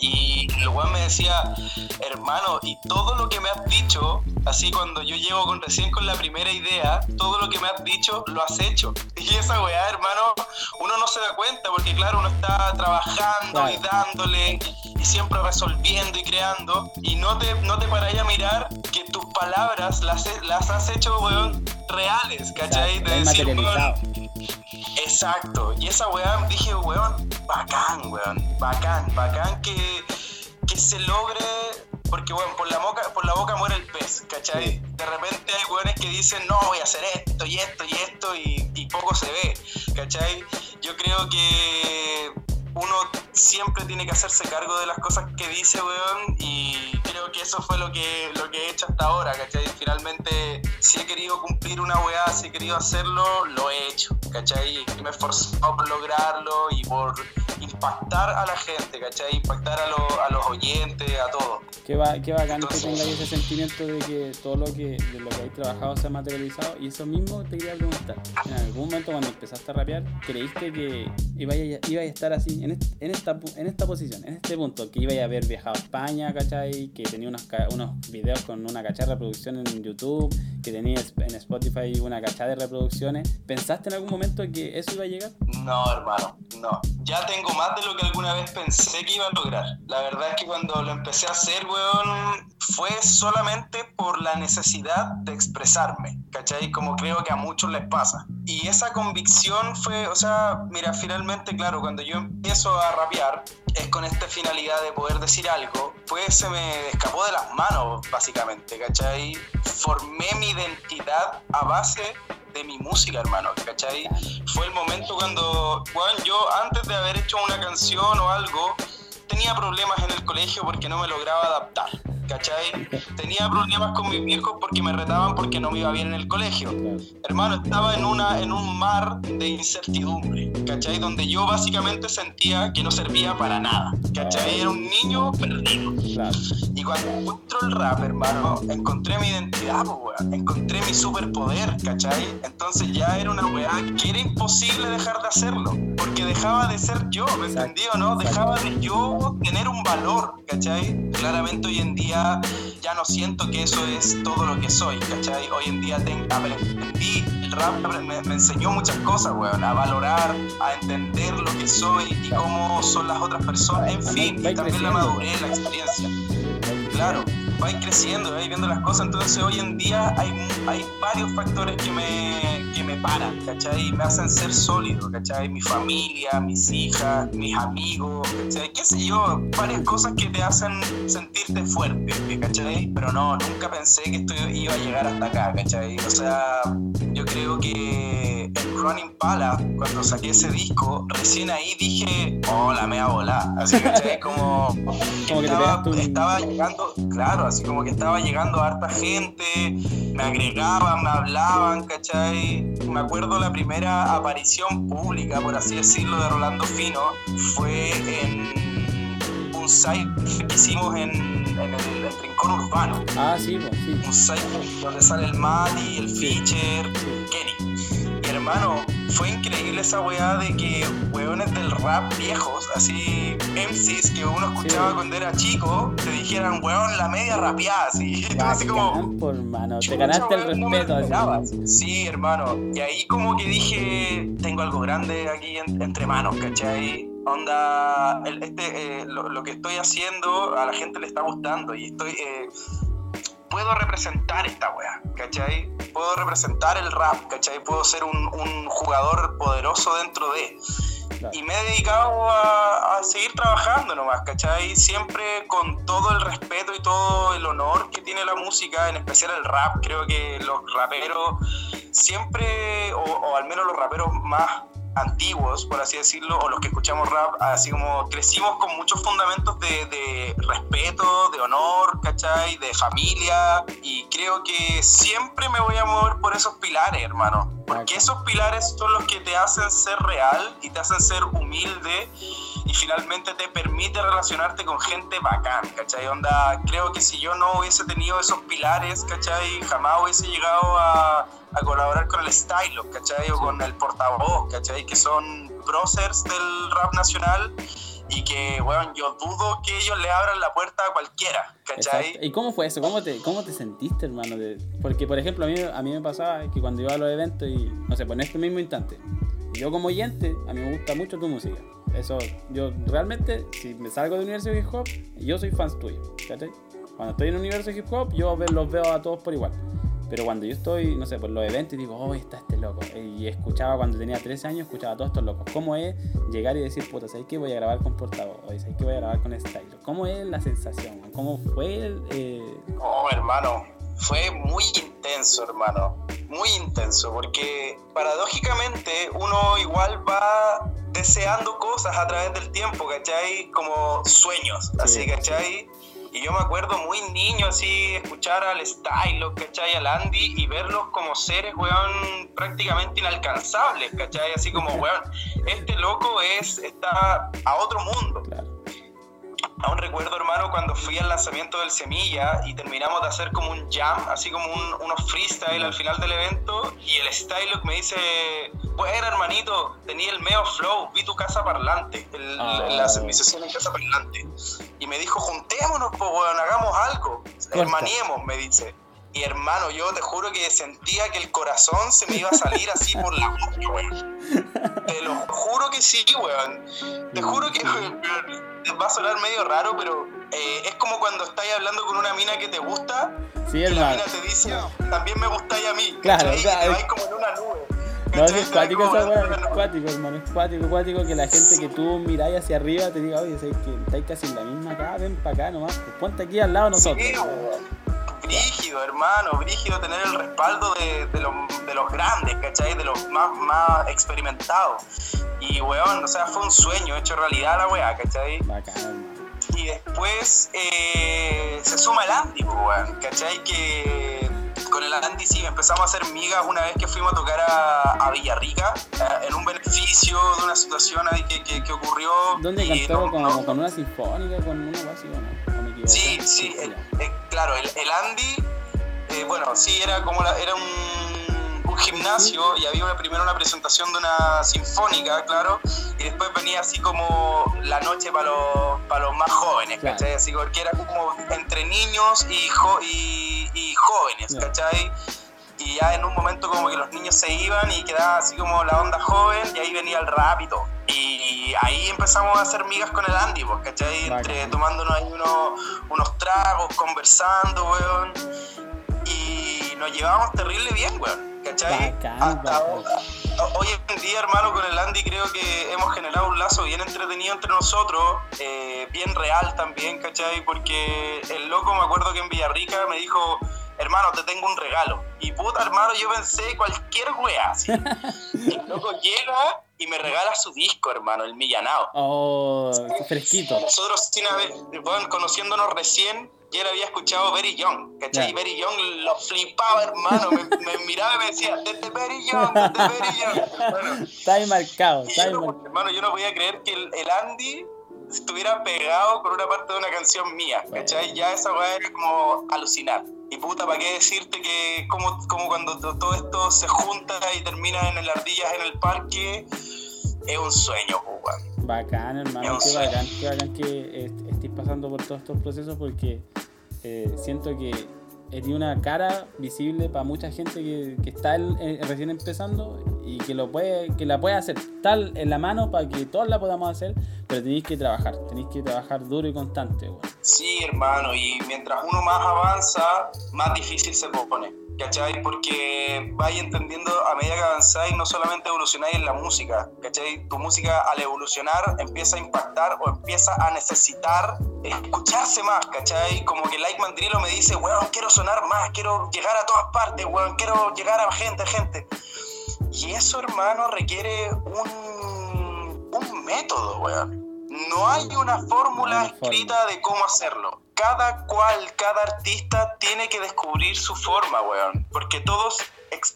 Y el weón me decía, hermano, y todo lo que me has dicho, así cuando yo llego con, recién con la primera idea, todo lo que me has dicho lo has hecho. [laughs] Y esa weá, hermano, uno no se da cuenta porque claro, uno está trabajando y dándole y siempre resolviendo y creando y no te, no te paráis a mirar que tus palabras las, las has hecho, weón, reales, ¿cachai? De decir, weón. Exacto, y esa weá dije, weón, bacán, weón, bacán, bacán que, que se logre, porque weón, por la, boca, por la boca muere el pez, ¿cachai? Sí. De repente hay weones que dicen, no, voy a hacer esto y esto y esto y, y poco se ve, ¿cachai? Yo creo que uno siempre tiene que hacerse cargo de las cosas que dice, weón, y creo que eso fue lo que, lo que he hecho hasta ahora, ¿cachai? Finalmente, si he querido cumplir una weá, si he querido hacerlo, lo he hecho, ¿cachai? Y me he esforzado por lograrlo y por impactar a la gente, ¿cachai? Impactar a, lo- a los oyentes, a todos. Qué, va, qué bacán que Entonces- tengáis ese sentimiento de que todo lo que, de lo que habéis trabajado se ha materializado. Y eso mismo te quería preguntar. En algún momento cuando empezaste a rapear, ¿creíste que ibais a, ibais a estar así, en, en, esta, en esta posición, en este punto? Que ibais a haber viajado a España, ¿cachai? Que tenía unos, unos videos con una cachada de reproducción en YouTube, que tenía en Spotify una cachada de reproducciones. ¿Pensaste en algún momento que eso iba a llegar? No, hermano, no. Ya tengo más de lo que alguna vez pensé que iba a lograr. La verdad es que cuando lo empecé a hacer, weón, fue solamente por la necesidad de expresarme, ¿cachai? Como creo que a muchos les pasa. Y esa convicción fue, o sea, mira, finalmente, claro, cuando yo empiezo a rapear, es con esta finalidad de poder decir algo, pues se me escapó de las manos, básicamente, ¿cachai? Formé mi identidad a base de mi música, hermano, ¿cachai? Fue el momento cuando, Juan, yo antes de haber hecho una canción o algo, tenía problemas en el colegio porque no me lograba adaptar, ¿cachai? Tenía problemas con mis viejos porque me retaban porque no me iba bien en el colegio. Hermano, estaba en, una, en un mar de incertidumbre, ¿cachai? Donde yo básicamente sentía que no servía para nada, ¿cachai? Era un niño perdido. Y cuando encuentro el rap, hermano, encontré mi identidad, weón. Encontré mi superpoder, ¿cachai? Entonces ya era una weá que era imposible dejar de hacerlo. Porque dejaba de ser yo, ¿me entendí o no? Dejaba de yo tener un valor, ¿cachai? Claramente hoy en día ya no siento que eso es todo lo que soy, ¿cachai? Hoy en día ten- aprendí, el rap me, me enseñó muchas cosas, weón. A valorar, a entender lo que soy y cómo son las otras personas, en fin. Y también la madurez, la experiencia. Claro, vais creciendo, vais viendo las cosas, entonces hoy en día hay, varios factores que me, que me paran, ¿cachai? Me hacen ser sólido, ¿cachai? Mi familia, mis hijas, mis amigos, ¿cachai? Qué sé yo, varias cosas que te hacen sentirte fuerte, ¿cachai? Pero no, nunca pensé que esto iba a llegar hasta acá, ¿cachai? O sea, yo creo que el Run Impala, cuando saqué ese disco, recién ahí dije, oh, la mea volá. Así, ¿cachai? [laughs] Como, Como que estaba, un- estaba llegando, claro, así como que estaba llegando harta gente, me agregaban, me hablaban, ¿cachai? Me acuerdo la primera aparición pública, por así decirlo, de Rolando Fino, fue en un site que hicimos en, en el, el Rincón Urbano Ah, sí, pues, sí. un site donde sale el Mati, el Fischer, Kenny. Hermano, fue increíble esa weá de que weones del rap viejos, así MCs que uno escuchaba Sí. cuando era chico, te dijeran, weón, la media rapeada, así. [laughs] Así como, por hermano. Te ganaste el no respeto. así. esperaba. Sí, hermano. Y ahí como que dije, tengo algo grande aquí en- entre manos, ¿cachai? Onda, el- este, eh, lo, lo que estoy haciendo a la gente le está gustando y estoy... eh, puedo representar esta weá, ¿cachai? Puedo representar el rap, ¿cachai? Puedo ser un, un jugador poderoso dentro de... Claro. Y me he dedicado a, a seguir trabajando nomás, ¿cachai? Siempre con todo el respeto y todo el honor que tiene la música, en especial el rap. Creo que los raperos siempre, o, o al menos los raperos más antiguos, por así decirlo, o los que escuchamos rap, así como crecimos con muchos fundamentos de, de respeto, de honor, ¿cachai? De familia, y creo que siempre me voy a mover por esos pilares, hermano. Porque esos pilares son los que te hacen ser real y te hacen ser humilde y finalmente te permite relacionarte con gente bacán, ¿cachai? Onda, creo que si yo no hubiese tenido esos pilares, ¿cachai? Jamás hubiese llegado a, a colaborar con el Stylo, ¿cachai? O con el portavoz, ¿cachai? Que son próceres del rap nacional y que, bueno, yo dudo que ellos le abran la puerta a cualquiera, ¿cachai? Exacto. ¿Y cómo fue eso? ¿Cómo te, cómo te sentiste, hermano? Porque, por ejemplo, a mí, a mí me pasaba que cuando iba a los eventos y, no sé, pues en este mismo instante, yo como oyente, a mí me gusta mucho tu música. Eso, yo realmente, si me salgo del universo de hip hop, yo soy fan tuyo, ¿cachai? Cuando estoy en el universo de hip hop, yo los veo a todos por igual. Pero cuando yo estoy, no sé, por los eventos y digo, oh, está este loco. Y escuchaba cuando tenía 13 años, escuchaba a todos estos locos. ¿Cómo es llegar y decir, puta, ¿sabes que voy a grabar con portavoz? O ¿sabes que voy a grabar con Stylo? ¿Cómo es la sensación? ¿Cómo fue el, eh, Oh, hermano, fue muy intenso, hermano. Muy intenso, porque paradójicamente uno igual va deseando cosas a través del tiempo, ¿cachai? Como sueños, así, Sí. Y yo me acuerdo muy niño así, escuchar al Stylo, ¿cachai? Al Andy y verlos como seres, weón, prácticamente inalcanzables, ¿cachai? Así como, weón, este loco es, está a otro mundo. claro? Aún recuerdo, hermano, cuando fui al lanzamiento del Semilla y terminamos de hacer como un jam, así como un, unos freestyle al final del evento, y el Stylo me dice, bueno, hermanito, tenía el meo flow, vi tu casa parlante, el, Ah. la mi sesión en casa parlante. Y me dijo, juntémonos, pues, weón, hagamos algo, hermaniemos, me dice. Y hermano, yo te juro que sentía que el corazón se me iba a salir así por la boca, weón. [laughs] Te lo juro que sí, weón. Te juro que weón, va a sonar medio raro, pero eh, es como cuando estáis hablando con una mina que te gusta Sí, y la hermano. mina te dice, también me gustáis a mí. [laughs] Claro, o sea, es- vais como en una nube. No, es cuático esa weá, es cuático, hermano, es cuático, cuático que la gente que tú miráis hacia arriba te diga, oye, ¿sabes que estáis casi en la misma acá? Ven para acá nomás, pues ponte aquí al lado nosotros. Sí. Brígido, hermano, brígido tener el respaldo de, de los, de los grandes, ¿cachai? De los más, más experimentados. Y, weón, o sea, fue un sueño hecho realidad la weá, ¿cachai? Bacán. Y después eh, se suma el Andy, pues, weón, ¿cachai? Que con el Andy sí empezamos a hacer migas una vez que fuimos a tocar a, a Villarrica eh, en un beneficio de una situación ahí que, que, que ocurrió. ¿Dónde cantó no- como no- con una sinfónica, con una o no? Sí, sí, el- claro, el, el Andy, eh, bueno, sí, era como la- era un, un gimnasio y había una, primero una presentación de una sinfónica, claro, y después venía así como la noche para los, para los más jóvenes, Claro. ¿cachai? Así porque era como entre niños y, jo- y, y jóvenes. ¿cachai? Y ya en un momento como que los niños se iban y quedaba así como la onda joven y ahí venía el rap y todo. Y ahí empezamos a hacer migas con el Andy, pues, ¿cachai? Entre tomándonos ahí unos, unos tragos, conversando, weón. Y nos llevábamos terrible bien, weón. ¿Cachai? Bacán, Hasta ahora- Hoy en día, hermano, con el Andy creo que hemos generado un lazo bien entretenido entre nosotros, eh, bien real también, ¿cachai? Porque el loco, me acuerdo que en Villarrica me dijo, hermano, te tengo un regalo. Y puta, hermano, yo pensé cualquier wea. así. Y [laughs] el loco llega y me regala su disco, hermano, el Millanao. Oh, fresquito. Nosotros, sin haber, bueno, conociéndonos recién, y él había escuchado Very Young, ¿cachai? Ya. Y Very Young lo flipaba, hermano. Me, me miraba y me decía, desde Very Young, desde Very Young. [laughs] Bueno, Está ahí marcado, está yo ahí no, marcado. hermano, yo no podía creer que el, el Andy estuviera pegado con una parte de una canción mía, ¿cachai? Ya esa weá era como alucinar. Y puta, ¿para qué decirte que como, como cuando to- todo esto se junta y termina en el Ardillas en el parque, es un sueño, weón. Bacán, hermano, qué sueño. bacán, qué bacán que est- estés pasando por todos estos procesos porque eh, siento que eres una cara visible para mucha gente que, que está eh, recién empezando y que lo puede, que la puede hacer tal en la mano para que todos la podamos hacer, pero tenéis que trabajar, tenéis que trabajar duro y constante, weón. Sí, hermano, y mientras uno más avanza, más difícil se pone. ¿Cachai? Porque vais entendiendo a medida que avanzáis, no solamente evolucionáis en la música, ¿cachai? Tu música al evolucionar empieza a impactar o empieza a necesitar escucharse más, ¿cachai? Como que Like Mandrilo me dice, weón, quiero sonar más, quiero llegar a todas partes, weón, quiero llegar a gente, gente. Y eso, hermano, requiere un, un método, weón. No hay una fórmula escrita de cómo hacerlo. Cada cual, cada artista tiene que descubrir su forma, weón. Porque todos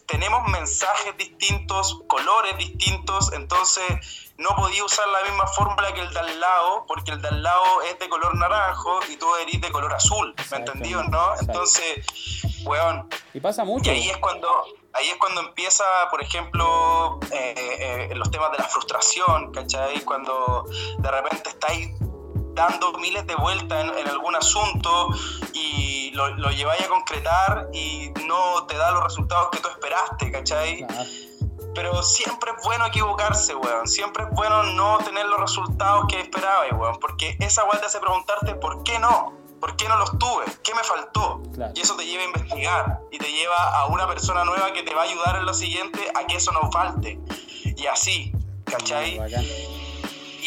tenemos mensajes distintos, colores distintos, entonces no podía usar la misma fórmula que el de al lado, porque el de al lado es de color naranjo y tú eres de color azul, ¿me entendí o no? Entonces, weón, Y pasa mucho. y ahí es cuando, ahí es cuando empieza, por ejemplo, eh, eh, los temas de la frustración, ¿cachai? Cuando de repente estáis dando miles de vueltas en, en algún asunto y lo, lo lleváis a concretar y no te da los resultados que tú esperaste, ¿cachai? Claro. Pero siempre es bueno equivocarse, weón. Siempre es bueno no tener los resultados que esperabas, weón. Porque esa weón te hace preguntarte por qué no. ¿Por qué no los tuve? ¿Qué me faltó? Claro. Y eso te lleva a investigar y te lleva a una persona nueva que te va a ayudar en lo siguiente a que eso no falte. Y así, ¿cachai?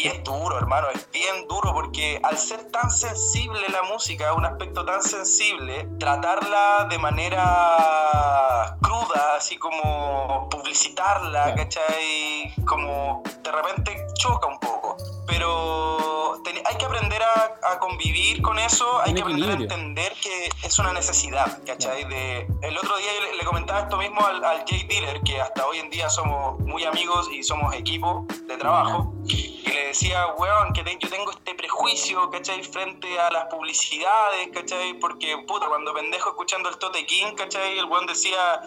Y es duro, hermano, es bien duro porque al ser tan sensible la música, un aspecto tan sensible, tratarla de manera cruda, así como publicitarla. ¿cachai? Como de repente choca un poco. Pero ten- hay que aprender a, a convivir con eso, hay que aprender a entender que es una necesidad, ¿cachai? De, el otro día yo le, le comentaba esto mismo al, al Jay Dealer, que hasta hoy en día somos muy amigos y somos equipo de trabajo. Le decía, weón, que yo tengo este prejuicio, ¿cachai? Frente a las publicidades, ¿cachai? Porque, puta, cuando pendejo escuchando el Tote King, ¿cachai? El weón decía,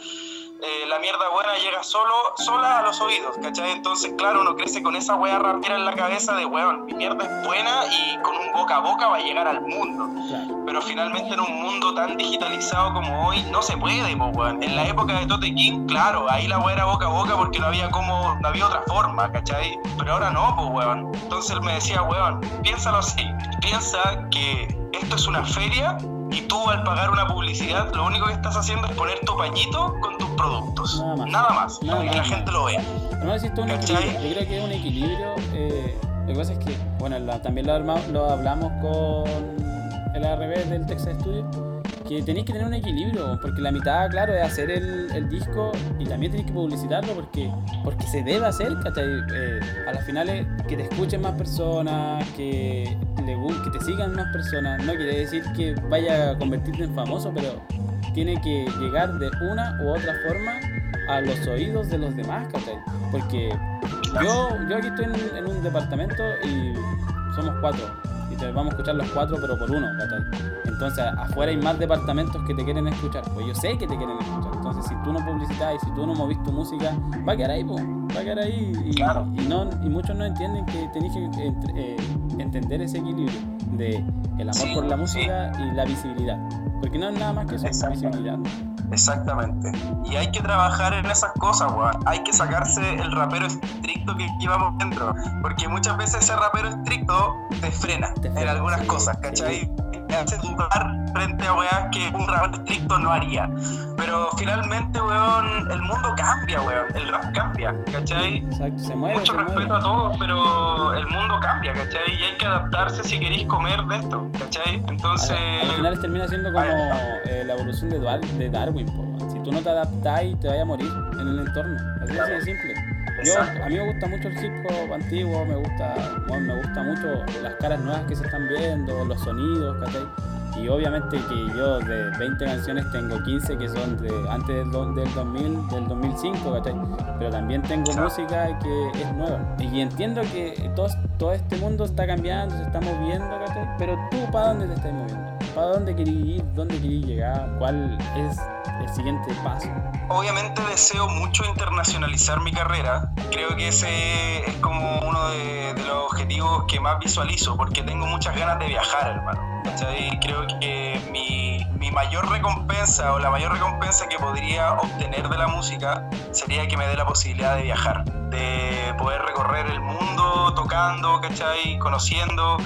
eh, la mierda buena llega solo, sola a los oídos, ¿cachai? Entonces, claro, uno crece con esa wea rapera en la cabeza de, weón, mi mierda es buena y con un boca a boca va a llegar al mundo. Pero finalmente en un mundo tan digitalizado como hoy, no se puede, po, weón. En la época de Tote King, claro, ahí la weá era boca a boca porque no había como, no había otra forma, ¿cachai? Pero ahora no, pues, weón. Entonces él me decía, weón, piénsalo así. Piensa que esto es una feria y tú al pagar una publicidad, lo único que estás haciendo es poner tu pañito con tus productos. Nada más. Nada más, Nada para que la gente lo vea. No existe un ¿Cachai? equilibrio. Yo creo que es un equilibrio. eh, lo que pasa es que, bueno, la- también lo, arma- lo hablamos con el ARB del Texas Studio, que tenéis que tener un equilibrio, porque la mitad, claro, es hacer el, disco y también tenéis que publicitarlo porque, porque se debe hacer, ¿cachai? Eh, a las finales, que te escuchen más personas, que, le que te sigan más personas, no quiere decir que vaya a convertirte en famoso, pero tiene que llegar de una u otra forma a los oídos de los demás, ¿cachai? Porque yo, yo aquí estoy en un departamento y somos cuatro. Y te vamos a escuchar los cuatro, pero por uno, ¿cachai? Entonces, afuera hay más departamentos que te quieren escuchar. Pues yo sé que te quieren escuchar. Entonces, si tú no publicitas y si tú no movís tu música, va a quedar ahí, po. va a quedar ahí. Y, Claro. y, no, y muchos no entienden que tenéis que entre- eh, entender ese equilibrio de el amor Sí, por la sí. música y la visibilidad. Porque no es nada más que eso, visibilidad. Exactamente. Y hay que trabajar en esas cosas, weón. Hay que sacarse el rapero estricto que llevamos dentro. Porque muchas veces ese rapero estricto te frena, Te en algunas sí, cosas, sí. Hace dudar frente a weas que un rap estricto no haría. Pero finalmente, weón, el mundo cambia, weón. El rap cambia, ¿cachai? Exacto, se mueve, Mucho se respeto mueve. a todos, pero el mundo cambia, ¿cachai? Y hay que adaptarse si queréis comer de esto, ¿cachai? Entonces, Al, al final termina siendo como eh, la evolución de, Dar- de Darwin. po, si tú no te adaptás, te vas a morir en el entorno. Así de simple. Yo, a mí me gusta mucho el hip hop antiguo, me gusta, bueno, me gusta mucho las caras nuevas que se están viendo, los sonidos, ¿cachai? Y obviamente que yo de 20 canciones tengo 15 que son de antes del, del 2000, del 2005, ¿cachai? Pero también tengo música que es nueva. Y entiendo que todo, todo este mundo está cambiando, se está moviendo, ¿cachai? Pero tú, ¿para dónde te estás moviendo? ¿Para dónde querés ir? ¿Dónde querés llegar? ¿Cuál es el siguiente paso? obviamente deseo mucho internacionalizar mi carrera. Creo que ese es como uno de, de los objetivos que más visualizo, porque tengo muchas ganas de viajar, hermano. ¿cachai? Creo que mi, mi mayor recompensa o la mayor recompensa que podría obtener de la música sería que me dé la posibilidad de viajar, de poder recorrer el mundo tocando, ¿cachai? Conociendo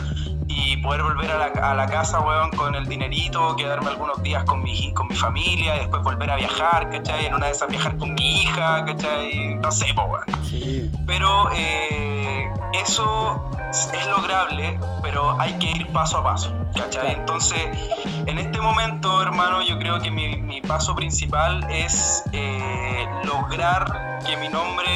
y poder volver a la, a la casa, weón, con el dinerito, quedarme algunos días con mi, con mi familia y después volver a viajar, ¿cachai? En una de esas viajar con mi hija, ¿cachai? No sé, po, weón. Sí, Pero eh, eso es lograble, pero hay que ir paso a paso, ¿cachai? Entonces, en este momento, hermano, yo creo que mi, mi paso principal es eh, lograr que mi nombre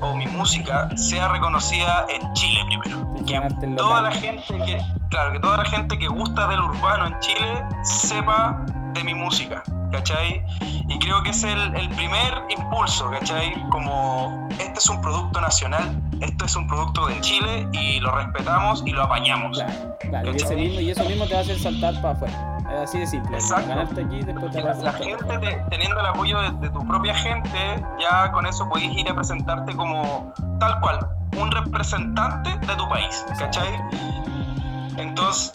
o mi música sea reconocida en Chile primero. Que toda la gente que, claro, que toda la gente que gusta del urbano en Chile sepa de mi música, ¿cachai? Y creo que es el, el primer impulso, ¿cachai? Como este es un producto nacional, esto es un producto de Chile y lo respetamos y lo apañamos. Claro, claro, y, ese mismo, y eso mismo te va a hacer saltar para afuera. Así de simple. Exacto. Ganarte aquí después te la, la gente, te- teniendo el apoyo de, de tu propia gente, ya con eso podéis ir a presentarte como tal cual, un representante de tu país, ¿cachai? Entonces,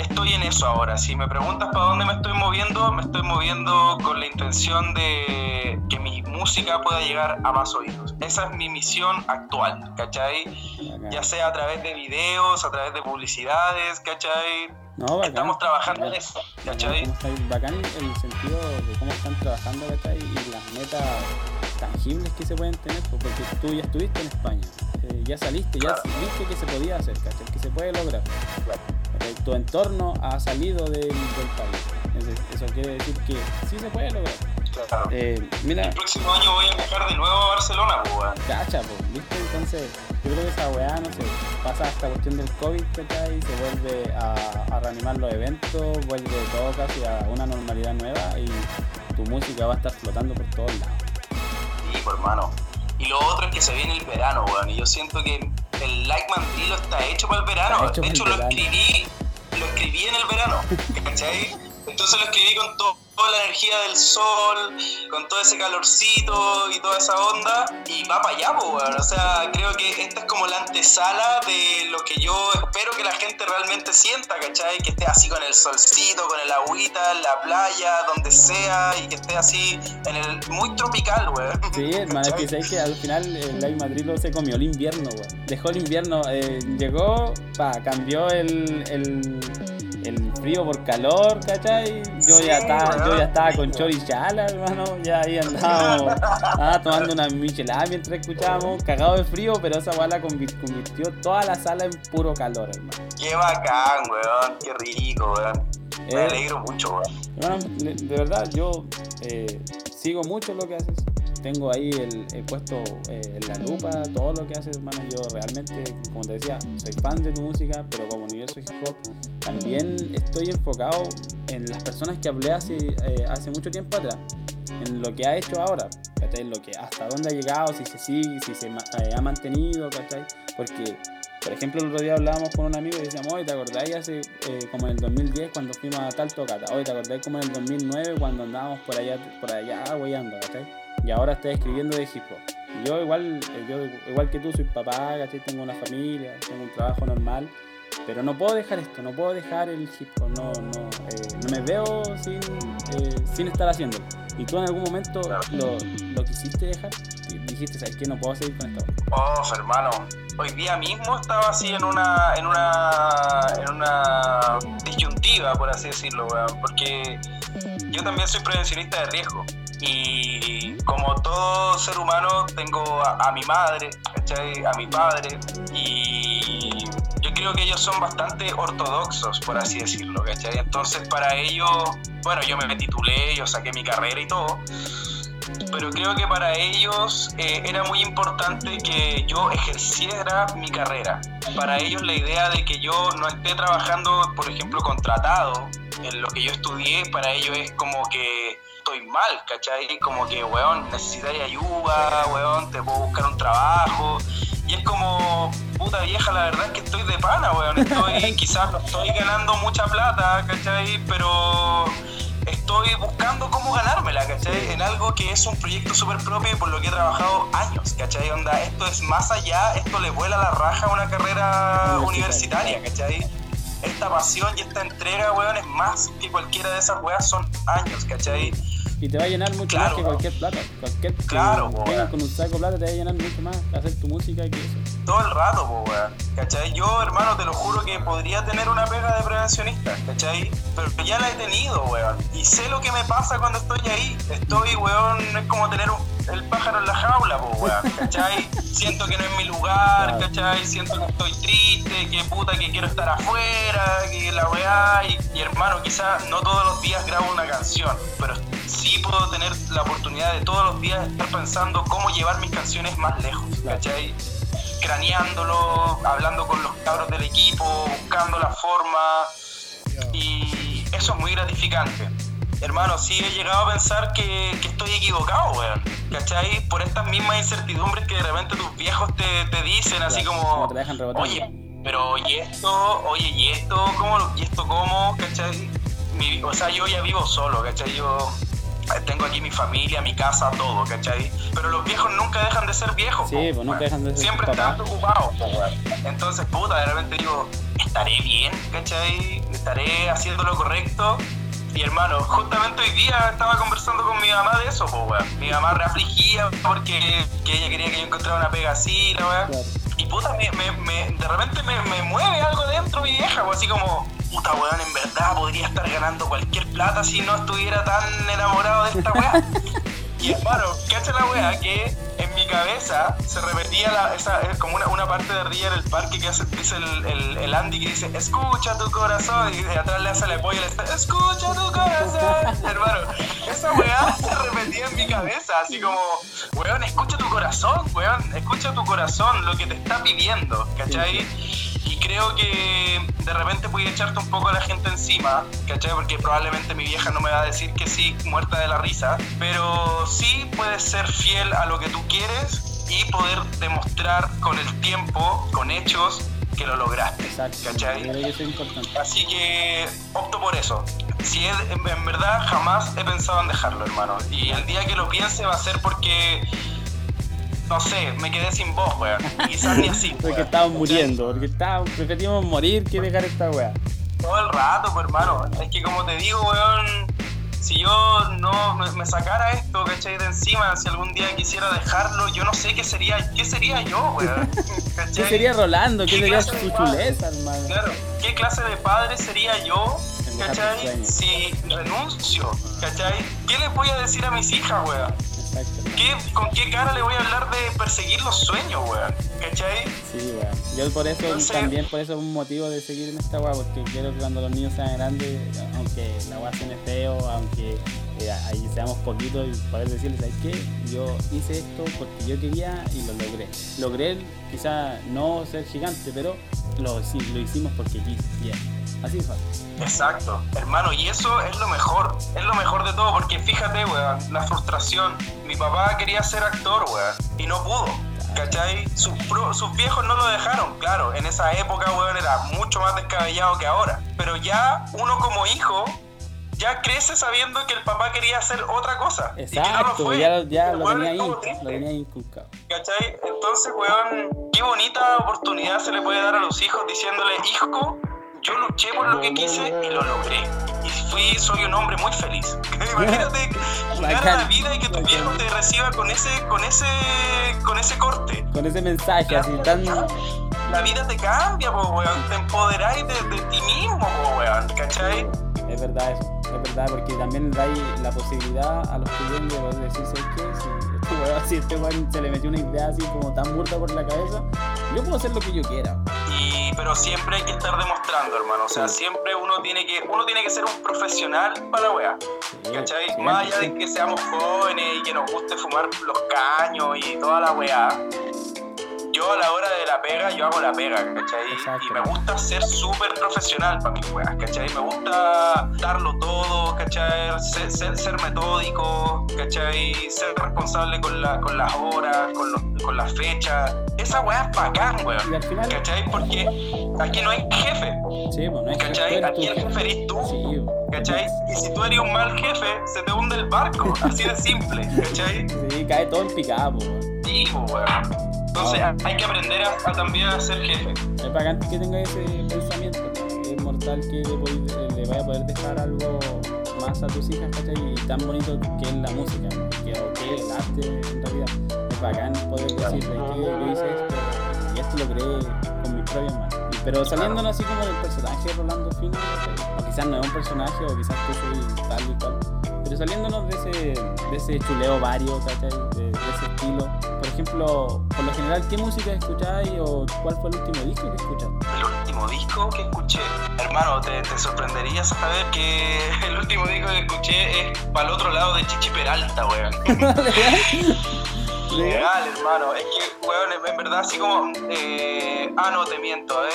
estoy en eso ahora. Si me preguntas para dónde me estoy moviendo, me estoy moviendo con la intención de que mi música pueda llegar a más oídos. Esa es mi misión actual, ¿cachai? Bacán. Ya sea a través de videos, a través de publicidades, ¿cachai? No, bacán. Estamos trabajando en eso, Bacán, ¿cachai? Bacán el sentido de cómo están trabajando ¿cachai? y las metas tangibles que se pueden tener, pues, porque tú ya estuviste en España, eh, ya saliste, ya Claro. viste que se podía hacer, ¿cachai? que se puede lograr. ¿cachai? Tu entorno ha salido del, del país. Eso quiere decir que sí se puede lograr. Claro. Eh, mira, El próximo año voy a viajar de nuevo a Barcelona, pues, weón. Cacha, pues, ¿viste? Entonces, yo creo que esa weá, no sé, pasa esta cuestión del COVID, ¿cachai? Se vuelve a, a reanimar los eventos, vuelve todo casi a una normalidad nueva y tu música va a estar flotando por todos lados. Sí, pues, hermano. Y lo otro es que se viene el verano, weón. Y yo siento que el Like Mandrilo está hecho para el verano. De hecho, el lo verano. escribí, lo escribí en el verano, ¿cachai? Entonces lo escribí con to- toda la energía del sol, con todo ese calorcito y toda esa onda, y va para allá, weón. O sea, creo que esta es como la antesala de lo que yo espero que la gente realmente sienta, ¿cachai? Que esté así con el solcito, con el agüita, en la playa, donde sea, y que esté así en el muy tropical, weón. Sí, hermano, es que sabes que al final el Live Madrid se comió el invierno, weón. Dejó el invierno, eh, llegó, pa, cambió el, el, el frío por calor, ¿cachai? Yo Sí, ya estaba, yo ya estaba con chorichala, hermano, ya ahí andábamos, ah, tomando una michelada mientras escuchábamos, cagado de frío, pero esa weá la convir- convirtió toda la sala en puro calor, hermano. Qué bacán, weón. Qué rico, weón. Me Eh, alegro mucho, weón. Hermano, de verdad, yo eh, sigo mucho lo que haces. Tengo ahí el, puesto eh, en la lupa todo lo que haces, hermano. Yo realmente, como te decía, soy fan de tu música, pero como universo hip hop, también estoy enfocado en las personas que hablé hace, eh, hace mucho tiempo atrás, en lo que ha hecho ahora, ¿cachai? Lo que, hasta dónde ha llegado, si se sigue, si se eh, ha mantenido, ¿cachai? Porque por ejemplo, el otro día hablábamos con un amigo y decíamos, oye, ¿te acordáis hace eh, como en el 2010 cuando fuimos a tal tocata? Oye, ¿te acordáis como en el 2009 cuando andábamos por allá, por allá hueando, ¿cachai? Y ahora estoy escribiendo de hip hop. Yo igual, eh, yo igual que tú soy papá, ¿cachai? Tengo una familia, tengo un trabajo normal, pero no puedo dejar esto, no puedo dejar el hip hop, no, no, eh, no me veo sin, eh, sin estar haciéndolo. Y tú en algún momento Claro. lo, lo quisiste dejar, Y dijiste, ¿sabes qué? No puedo seguir con esto. Oh, hermano, hoy día mismo estaba así en una, en una, en una disyuntiva, por así decirlo, weón, porque yo también soy prevencionista de riesgo y como todo ser humano tengo a, mi madre, ¿cachai? a mi padre y yo creo que ellos son bastante ortodoxos, por así decirlo, ¿cachai? Entonces para ellos, bueno, yo me titulé, yo saqué mi carrera y todo, pero creo que para ellos eh, era muy importante que yo ejerciera mi carrera. Para ellos la idea de que yo no esté trabajando, por ejemplo, contratado en lo que yo estudié, para ellos es como que estoy mal, ¿cachai? Como que, weón, necesitáis ayuda, weón, te puedo buscar un trabajo. Y es como, puta vieja, la verdad es que estoy de pana, weón. Estoy, [laughs] quizás no estoy ganando mucha plata, ¿cachai? Pero estoy buscando cómo ganármela, ¿cachai? En algo que es un proyecto súper propio y por lo que he trabajado años, ¿cachai? Onda, esto es más allá, esto le vuela la raja a una carrera Universitaria. ¿cachai? Esta pasión y esta entrega, weón, es más que cualquiera de esas weas, son años, ¿cachai? Y te va a llenar mucho Claro. más que cualquier plata. Cualquier que Claro, po, venga con un saco de plata te va a llenar mucho más hacer tu música que eso. todo el rato, po, weón. ¿Cachai? Yo, hermano, te lo juro que podría tener una pega de prevencionista, ¿cachai? Pero ya la he tenido, weón. Y sé lo que me pasa cuando estoy ahí. Estoy, weón, es como tener un- el pájaro en la jaula, po, weón. ¿Cachai? [laughs] Siento que no es mi lugar, Claro. ¿cachai? Siento que estoy triste, que puta que quiero estar afuera, que la weá. Y, y, hermano, quizás no todos los días grabo una canción, pero sí puedo tener la oportunidad de todos los días estar pensando cómo llevar mis canciones más lejos. ¿cachai? craneándolo, hablando con los cabros del equipo, buscando la forma y eso es muy gratificante. Hermano, sí he llegado a pensar que, que estoy equivocado, weón. ¿Cachai? Por estas mismas incertidumbres que de repente tus viejos te, te dicen, así como, oye, pero ¿y esto? Oye, ¿y esto? ¿Cómo? ¿Y esto cómo? ¿Cachai? Mi- o sea, yo ya vivo solo, ¿cachai? Yo tengo aquí mi familia, mi casa, todo, ¿cachai? Pero los viejos nunca dejan de ser viejos. Sí, po, pues nunca dejan de ser Siempre están ocupados, po, weón. Entonces, puta, de repente digo, ¿estaré bien, cachai? ¿Estaré haciendo lo correcto? Y hermano, justamente hoy día estaba conversando con mi mamá de eso, po, weón. Mi mamá reafligía porque que ella quería que yo encontrara una pega así, la weón. Claro. Y puta, me, me, me- de repente me, me mueve algo dentro mi vieja, pues así como, puta weón, en verdad podría estar ganando cualquier plata si no estuviera tan enamorado de esta weá. [laughs] y hermano, cacha la weá que en mi cabeza se repetía la, esa, como una, una parte de Ría en el parque que hace, dice el, el, el Andy que dice, escucha tu corazón, y de atrás le hace la polla y le dice, escucha tu corazón, [laughs] hermano. Esa weá se repetía en mi cabeza, así como, weón, escucha tu corazón, weón, escucha tu corazón, lo que te está pidiendo, ¿cachai? Creo que de repente voy a echarte un poco a la gente encima, ¿cachai? Porque probablemente mi vieja no me va a decir que sí, muerta de la risa, pero sí puedes ser fiel a lo que tú quieres y poder demostrar con el tiempo, con hechos, que lo lograste, Exacto. ¿cachai? Creo que eso es importante. Así que opto por eso. Si es- en verdad jamás he pensado en dejarlo, hermano. Y el día que lo piense va a ser porque, no sé, me quedé sin voz, weón. Quizás ni así. Porque weón. estábamos muriendo, porque estábamos, preferimos morir que dejar esta weá. Todo el rato, pues, hermano. Es que como te digo, weón, si yo no me, me sacara esto, ¿cachai? De encima, si algún día quisiera dejarlo, yo no sé qué sería, qué sería yo, weón. [laughs] ¿Cachai? ¿Qué sería Rolando? ¿Qué ¿Qué sería su chuleza, hermano? Claro, ¿qué clase de padre sería yo, ¿cachai? Si renuncio, ¿cachai? ¿Qué les voy a decir a mis hijas, weón? ¿Qué, ¿Con qué cara le voy a hablar de perseguir los sueños, weón? ¿Cachai? Sí, weón. Yo por eso, Entonces- también por eso es un motivo de seguir en esta weá, porque quiero que cuando los niños sean grandes, aunque la weá suene feo, aunque eh, ahí seamos poquitos y poder decirles, ¿sabes qué? Yo hice esto porque yo quería y lo logré. Logré quizá no ser gigante, pero lo, sí, lo hicimos porque quise. Y es. Así fue. Exacto, hermano, y eso es lo mejor, es lo mejor de todo, porque fíjate, weón, la frustración. Mi papá quería ser actor, weón, y no pudo, ¿cachai? Sus, pro- sus viejos no lo dejaron, claro, en esa época, weón, era mucho más descabellado que ahora. Pero ya uno como hijo, ya crece sabiendo que el papá quería hacer otra cosa. y que no lo Exacto, fue. ya, ya lo tenía ahí, lo tenía ahí inculcado. ¿Cachai? Entonces, weón, qué bonita oportunidad se le puede dar a los hijos diciéndole, hijo, yo luché por lo que quise y lo logré. Y fui, soy un hombre muy feliz. [laughs] Imagínate llegar a la vida y que tu viejo te reciba con ese, con ese, con ese corte. Con ese mensaje así tan... La vida te cambia, po, weón. Te empoderáis de, de ti mismo, po, weón. ¿Cachai? Es verdad eso, es verdad, porque también dais la posibilidad a los clientes de decir, ¿sabes qué? Si este weón, [laughs] si este weón se le metió una idea así como tan burda por la cabeza, yo puedo hacer lo que yo quiera. Pero siempre hay que estar demostrando, hermano. O sea, siempre uno tiene que, uno tiene que ser un profesional para la weá. ¿Cachai? Más allá de que seamos jóvenes y que nos guste fumar los caños y toda la weá, yo a la hora de la pega, yo hago la pega, ¿cachai? Exacto. Y me gusta ser súper profesional para mis weas, ¿cachai? Me gusta darlo todo, ¿cachai? Ser, ser, ser metódico, ¿cachai? Ser responsable con, la, con las horas, con, los, con las fechas. Esa weá es bacán, weón. final, ¿Cachai? Porque aquí no hay jefe, sí, pues no que ¿cachai? Aquí el jefe. eres tú. Sí, pues. ¿Cachai? Y si tú eres un mal jefe, se te hunde el barco, así de simple, ¿cachai? [laughs] sí, cae todo en picado, pues. weón. Sí, weón. Entonces Ah. hay que aprender a, a también a ser jefe. Es bacán que tenga ese pensamiento, es mortal que le, podéis- le vaya a poder dejar algo más a tus hijas, ¿cachai? Y tan bonito que es la música, que, que es el arte en realidad. Es bacán poder decir de que yo hice esto y esto lo creé con mis propias manos. Pero saliéndonos así como del personaje de Rolando Fino, o quizás no es un personaje, o quizás tú soy tal y cual. Pero saliéndonos de ese, de ese chuleo vario, ¿cachai? De, de ese estilo. Por ejemplo, por lo general, ¿qué música escucháis o cuál fue el último disco que escuchaste? El último disco que escuché, hermano, te, te sorprendería saber que [laughs] el último disco que escuché es para el otro lado de Chichi Peralta, weón. [laughs] Legal, hermano. Es que, weón, en- en verdad, así como. eh, ah, no, te miento. A ver.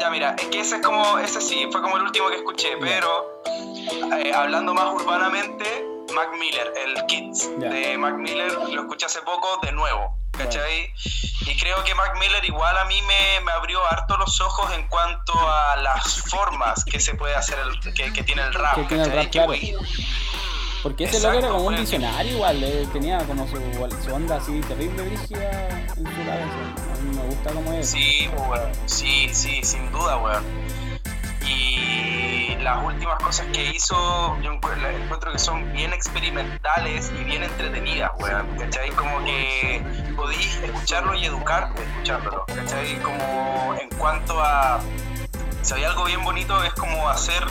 Ya, mira, es que ese es como. Ese sí, fue como el último que escuché. Pero, eh, hablando más urbanamente, Mac Miller, el Kids de Mac Miller, lo escuché hace poco de nuevo. ¿Cachai? Y creo que Mac Miller igual a mí me, me abrió harto los ojos en cuanto a las formas que se puede hacer, el, que, que tiene el rap. Que tiene el rap, claro. Porque ese loco era como un weón. visionario igual, eh, tenía como su, su onda así terrible brígida en su cabeza. A mí me gusta como es. Sí, weón. Sí, sí, sin duda, weón. Y las últimas cosas que hizo, yo encuentro que son bien experimentales y bien entretenidas, weón. ¿Cachai? Como que podís escucharlo y educarte escuchándolo. ¿Cachai? Como en cuanto a. Si hay algo bien bonito es como hacer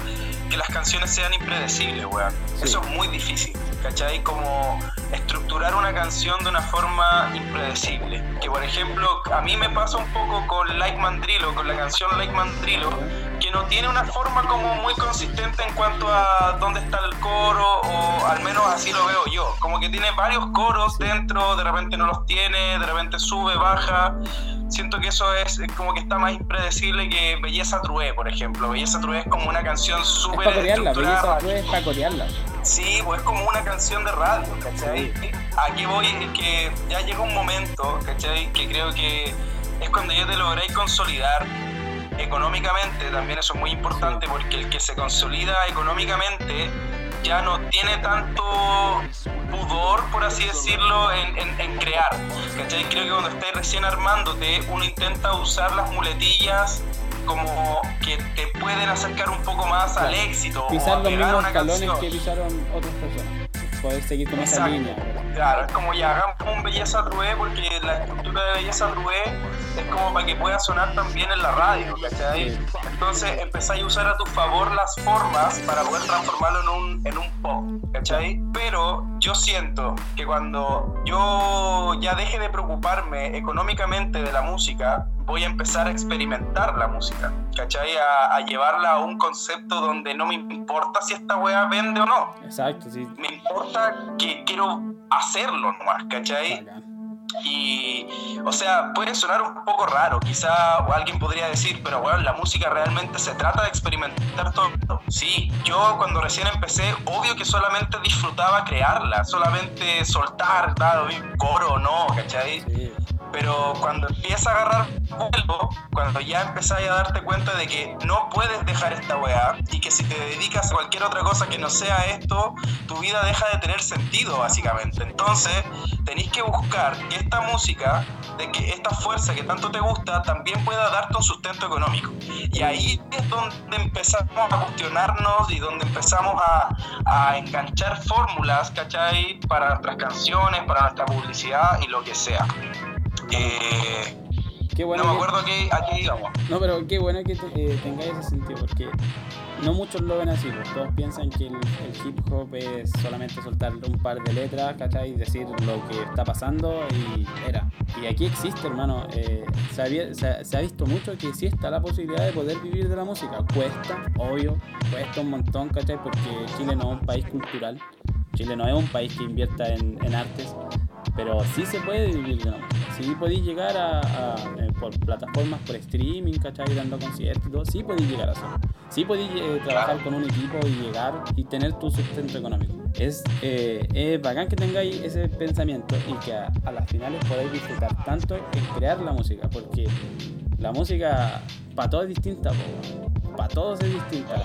que las canciones sean impredecibles, weón. Sí. Eso es muy difícil, ¿cachai? Como estructurar una canción de una forma impredecible. Que por ejemplo, a mí me pasa un poco con Like Mandrilo, con la canción Like Mandrilo, que no tiene una forma como muy consistente en cuanto a dónde está el coro, o al menos así lo veo yo. Como que tiene varios coros dentro, de repente no los tiene, de repente sube, baja. Siento que eso es como que está más impredecible que Belleza Trué, por ejemplo. Belleza Trué es como una canción súper belleza es corearla. Sí, pues es como una canción de radio, ¿cachai? Aquí voy, es que ya llega un momento, ¿cachai? Que creo que es cuando ya te lográis consolidar económicamente, también eso es muy importante, porque el que se consolida económicamente ya no tiene tanto pudor, por así decirlo, en, en- en crear, ¿cachai? Creo que cuando estáis recién armándote, uno intenta usar las muletillas como que te pueden acercar un poco más al éxito o Pisar a los mismos escalones canción. que pisaron otras personas. Poder seguir con esa Exacto. línea. ¿verdad? Claro, es como ya hagamos un Belleza Trué porque la estructura de Belleza Trué es como para que pueda sonar también en la radio, ¿cachai? Sí. Entonces empezáis a usar a tu favor las formas para poder transformarlo en un, en un pop, ¿cachai? Pero yo siento que cuando yo ya deje de preocuparme económicamente de la música, voy a empezar a experimentar la música, ¿cachai? A, a llevarla a un concepto donde no me importa si esta wea vende o no Exacto, sí. me importa que quiero hacerlo nomás, ¿cachai? Bacán. Y, o sea, puede sonar un poco raro, quizá alguien podría decir, pero bueno, la música realmente se trata de experimentar todo. Sí, yo cuando recién empecé, obvio que solamente disfrutaba crearla, solamente soltar, claro, un coro no, ¿cachai? Sí. Pero cuando empieza a agarrar vuelo, cuando ya empezáis a darte cuenta de que no puedes dejar esta weá y que si te dedicas a cualquier otra cosa que no sea esto, tu vida deja de tener sentido, básicamente. Entonces, tenéis que buscar que esta música, de que esta fuerza que tanto te gusta, también pueda darte un sustento económico. Y ahí es donde empezamos a cuestionarnos y donde empezamos a, a enganchar fórmulas, ¿cachai? Para nuestras canciones, para nuestra publicidad y lo que sea. Eh, Qué bueno no me que- acuerdo a qué, a qué íbamos. No, pero qué bueno que te- eh, tengáis ese sentido, porque no muchos lo ven así. pues, Todos piensan que el, el hip hop es solamente soltar un par de letras, ¿cachai? Y decir lo que está pasando y era. Y aquí existe, hermano. eh, se, había- se- se ha visto mucho que sí está la posibilidad de poder vivir de la música. Cuesta, obvio, cuesta un montón, ¿cachai? Porque Chile no es un país cultural. Chile no es un país que invierta en, en artes. Pero sí se puede vivir de. Sí podéis llegar a, a, eh, por plataformas, por streaming, ¿cachai? Dando conciertos y todo. Sí podéis llegar a eso. Sí podéis eh, trabajar con un equipo y llegar y tener tu sustento económico. Es, eh, bacán que tengáis ese pensamiento y que a, a las finales podáis disfrutar tanto en crear la música. Porque la música para todos es distinta, para todos es distinta.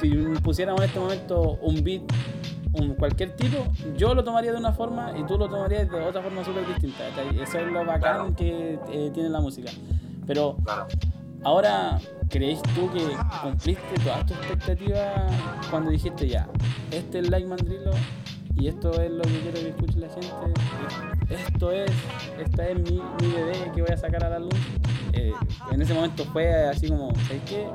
Si pusiéramos en este momento un beat un cualquier tipo, yo lo tomaría de una forma y tú lo tomarías de otra forma súper distinta. Eso es lo bacán Claro. que eh, tiene la música. Pero Claro. ahora, ¿creéis tú que cumpliste todas tus expectativas cuando dijiste ya, este es Like Mandrilo y esto es lo que quiero que escuche la gente? Esto es, esta es mi, mi bebé que voy a sacar a la luz. Eh, en ese momento fue así como, ¿sabes qué?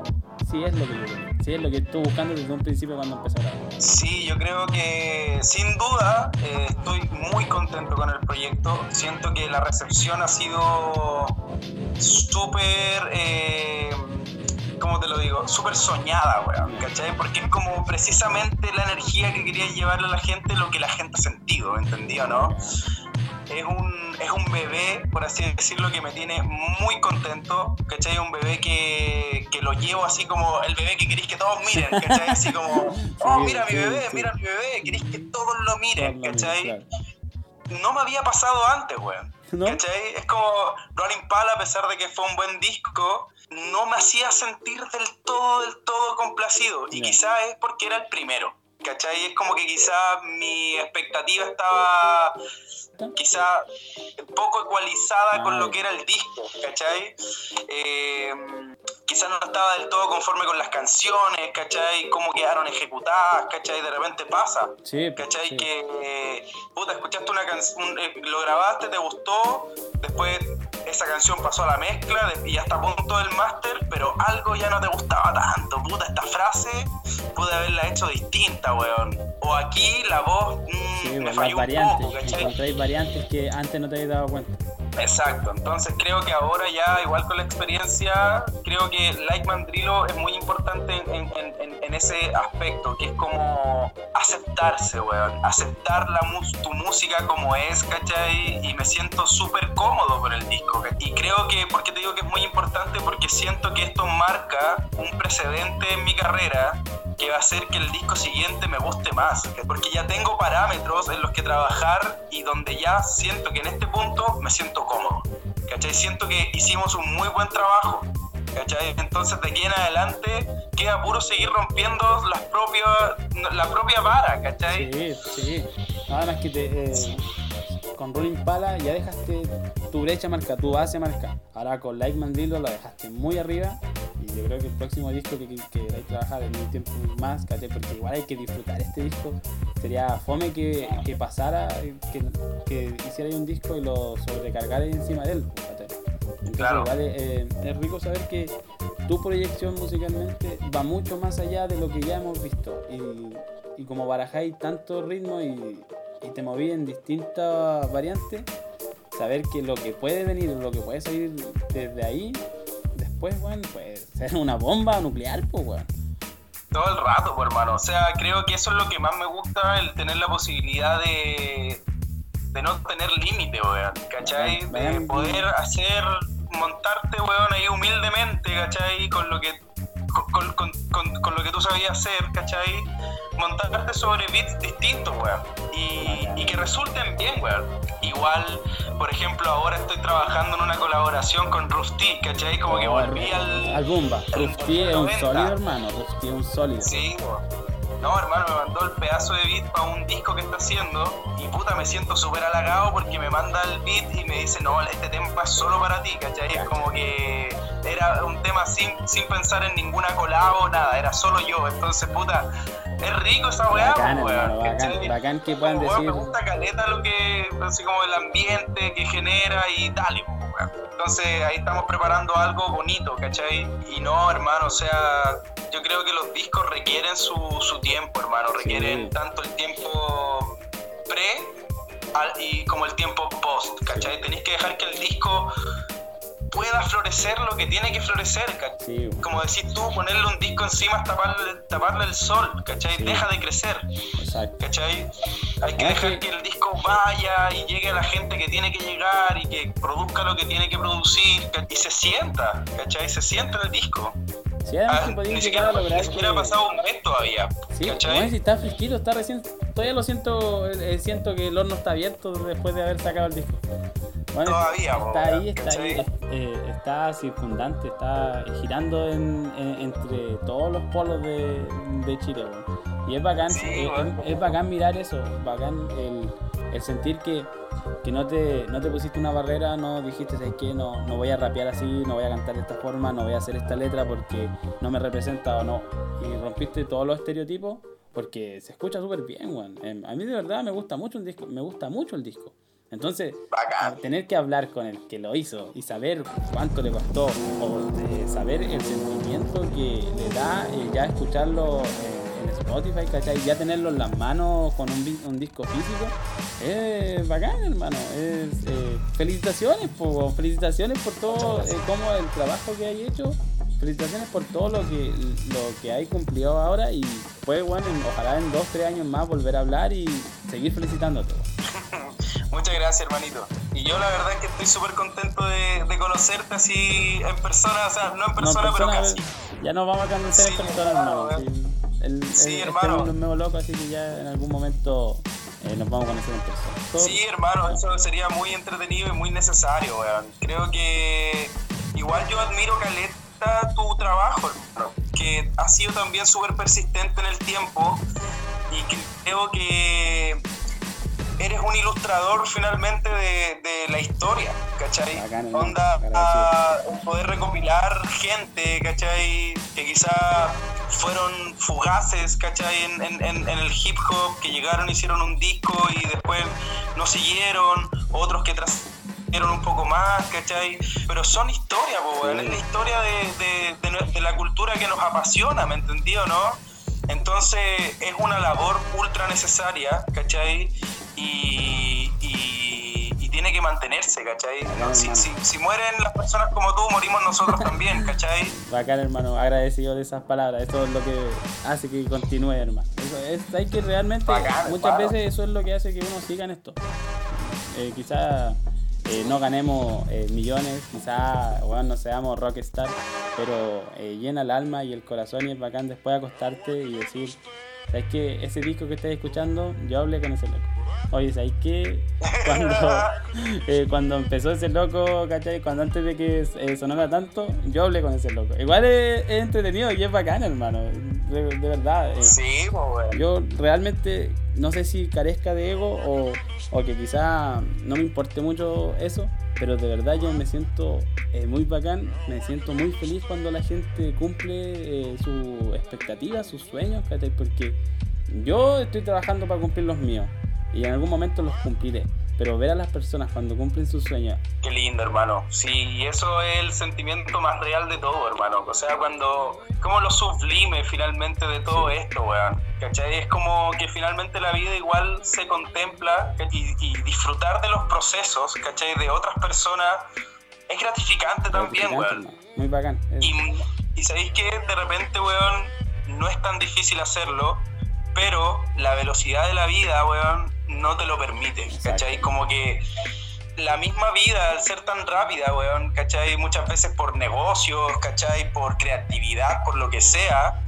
Sí es lo que yo. Sí es lo que estuve buscando desde un principio cuando empecé a grabar. Sí, yo creo que sin duda eh, estoy muy contento con el proyecto. Siento que la recepción ha sido súper, eh, ¿cómo te lo digo? Súper soñada, weón, ¿cachai? Porque es como precisamente la energía que quería llevarle a la gente lo que la gente ha sentido, ¿entendido, no? Es un, es un bebé, por así decirlo, que me tiene muy contento, ¿cachai? Un bebé que, que lo llevo así como el bebé que queréis que todos miren, [laughs] ¿cachai? Así como, oh, mira mi bebé, mira mi bebé, queréis que todos lo miren, ¿cachai? No me había pasado antes, weón. ¿No? ¿Cachai? Es como Rolling Pala, a pesar de que fue un buen disco, no me hacía sentir del todo, del todo complacido. Y quizás es porque era el primero. ¿Cachai? Es como que quizás mi expectativa estaba quizá poco ecualizada con Ah, lo ya. que era el disco, ¿cachai? Eh, quizás no estaba del todo conforme con las canciones, ¿cachai? Cómo quedaron ejecutadas, ¿cachai? De repente pasa, Sí, ¿cachai? sí. Que, eh, puta, escuchaste una canción, lo grabaste, te gustó, después esa canción pasó a la mezcla y hasta a punto del máster, pero algo ya no te gustaba tanto, puta, esta frase pude haberla hecho distinta, weón. O aquí la voz mm, Sí, me falló un variantes. poco, ¿cachai? Variantes que antes no te habías dado cuenta. Exacto, entonces creo que ahora ya, igual con la experiencia, creo que Like Mandrilo es muy importante en, en- en- ese aspecto, que es como aceptarse, weón, aceptar la tu música como es, ¿cachai? Y me siento súper cómodo con el disco. ¿cachai? Y creo que, ¿por qué te digo que es muy importante? Porque siento que esto marca un precedente en mi carrera que va a hacer que el disco siguiente me guste más, porque ya tengo parámetros en los que trabajar y donde ya siento que en este punto me siento cómodo, ¿cachai? Siento que hicimos un muy buen trabajo, ¿cachai? Entonces de aquí en adelante queda puro seguir rompiendo las propias, la propia vara, ¿cachai? Sí, sí. Nada más que te, eh, con Rolling Pala ya dejaste tu brecha marca, tu base marca. Ahora con Like Mandilo la dejaste muy arriba. Y yo creo que el próximo disco que, que, que queráis trabajar en un tiempo más, ¿cachai? Porque igual hay que disfrutar este disco. Sería fome que, que pasara, que, que hiciera un disco y lo sobrecargara encima de él, ¿cachai? Entonces Claro. igual es, eh, es rico saber que tu proyección musicalmente va mucho más allá de lo que ya hemos visto. Y, y como barajáis tanto ritmo y, y te moví en distintas variantes, saber que lo que puede venir, lo que puede salir desde ahí, después, bueno, puede ser [laughs] una bomba nuclear, pues, weón. Todo el rato, pues, hermano. O sea, creo que eso es lo que más me gusta, el tener la posibilidad de, de no tener límite, weón. ¿Cachai? De poder hacer, montarte, weón, ahí humildemente, ¿cachai? Con lo que, con, con- con- con lo que tú sabías hacer, ¿cachai? Montarte sobre beats distintos, weón. Y, y que resulten bien, weón. Igual, por ejemplo, ahora estoy trabajando en una colaboración con Rusty, ¿cachai? Como que volví al... Al Bumba. al Rufti es un 90. sólido, hermano. Rufti es un sólido. Sí, weón. No, hermano, me mandó el pedazo de beat para un disco que está haciendo y puta, me siento súper halagado porque me manda el beat y me dice, no, este tema es solo para ti, ¿cachai? Es como que era un tema sin, sin pensar en ninguna colabo, nada, era solo yo, entonces, puta, es rico esa weá, Bacán, weón, hermano, bacán, ¿cachai? bacán que puedan weón, decir. Me gusta caleta lo que, así como el ambiente que genera y tal, y, weón. Entonces ahí estamos preparando algo bonito, ¿cachai? Y no, hermano, o sea, yo creo que los discos requieren su, su tiempo, hermano, requieren Sí. tanto el tiempo pre y como el tiempo post, ¿cachai? Tenéis que dejar que el disco pueda florecer lo que tiene que florecer, Como decís tú, ponerle un disco encima es taparle, taparle el sol, ¿cachai? Sí. Deja de crecer. exacto. ¿cachai? Hay que Ah, dejar sí. que el disco vaya y llegue a la gente que tiene que llegar y que produzca lo que tiene que producir y se sienta, ¿cachai? Se sienta en el disco. Si además Ah, ni siquiera, a lograr ni siquiera ha pasado un mes todavía, Sí, ¿cachai? bueno, si está fresquito, está recién. Todavía lo siento, eh, siento que el horno está abierto después de haber sacado el disco. Bueno, Todavía, está ahí, está ¿cachai? ahí, eh, está circundante, está girando en- en- entre todos los polos de, de Chile, weón. Y es bacán, Sí, eh, es, es bacán mirar eso, bacán el, el sentir que, que no te, no te pusiste una barrera, no dijiste, ¿sabes qué? No, no voy a rapear así, no voy a cantar de esta forma, no voy a hacer esta letra porque no me representa o no. Y rompiste todos los estereotipos porque se escucha súper bien, weón. Em, A mí de verdad me gusta mucho el disco, me gusta mucho el disco. Entonces, Bacán. tener que hablar con el que lo hizo y saber cuánto le costó o de saber el sentimiento que le da eh, ya escucharlo eh, en Spotify, ¿cachai? Ya tenerlo en las manos con un, un disco físico, es bacán, hermano. Es, eh, felicitaciones, po, felicitaciones por todo eh, como el trabajo que hay hecho. Felicitaciones por todo lo que lo que hay cumplido ahora y pues bueno, en- ojalá en dos, tres años más volver a hablar y seguir felicitándote. [laughs] Muchas gracias, hermanito. Y yo la verdad es que estoy súper contento de, de conocerte así en persona, o sea, no en persona, pero persona, casi. Ya nos vamos a conocer en Sí, persona, hermano, hermano. Sí, el, Sí, el- hermano. Este es un nuevo loco, así que ya en algún momento eh, nos vamos a conocer en persona. Todo- Sí, hermano, eso sería muy entretenido y muy necesario, weón. Creo que igual yo admiro caleta tu trabajo, hermano, que ha sido también súper persistente en el tiempo y creo que eres un ilustrador finalmente de, de la historia, ¿cachai? Bacán, Onda, a poder recopilar gente, ¿cachai? Que quizá fueron fugaces, ¿cachai? En, en- en- el hip hop, que llegaron, hicieron un disco y después no siguieron, otros que trascendieron un poco más, ¿cachai? Pero son historias, Sí. es la historia de, de- de de la cultura que nos apasiona, ¿me entendió, no? Entonces es una labor ultra necesaria, ¿cachai? Y, y- y tiene que mantenerse, ¿cachai? Bacán, Si, hermano. si- si mueren las personas como tú, morimos nosotros [laughs] también, ¿cachai? Bacán, hermano, agradecido de esas palabras. Eso es lo que hace que continúe, hermano. Eso es, hay que realmente, Bacán, muchas veces eso es lo que hace que uno siga en esto. Eh, quizá eh, no ganemos eh, millones, quizá bueno, no seamos rockstar, pero eh, llena el alma y el corazón y es bacán después acostarte y decir, ¿sabes qué? Ese disco que estás escuchando, yo hablé con ese loco. Oye, ¿sabes qué? [laughs] Cuando, eh, cuando empezó ese loco, ¿cachai? Cuando antes de que eh, sonara tanto, yo hablé con ese loco. Igual es, es entretenido y es bacán, hermano. De, de verdad. eh. Sí, pues, weón. Yo realmente no sé si carezca de ego o, o que quizá no me importe mucho eso, pero de verdad yo me siento eh, muy bacán, me siento muy feliz cuando la gente cumple eh, sus expectativas, sus sueños. Porque yo estoy trabajando para cumplir los míos y en algún momento los cumpliré, pero ver a las personas cuando cumplen sus sueños, Qué lindo, hermano. Sí, y eso es el sentimiento más real de todo, hermano. O sea, cuando. Como lo sublime finalmente de todo esto, weón. ¿Cachai? Es como que finalmente la vida igual se contempla y, y disfrutar de los procesos, ¿cachai? De otras personas es gratificante también, weón. muy bacán. Es- Y, y sabéis que de repente, weón, no es tan difícil hacerlo, pero la velocidad de la vida, weón, no te lo permite, Exacto. ¿cachai? Como que la misma vida, al ser tan rápida, weón, ¿cachai? Muchas veces por negocios, ¿cachai? Por creatividad, por lo que sea,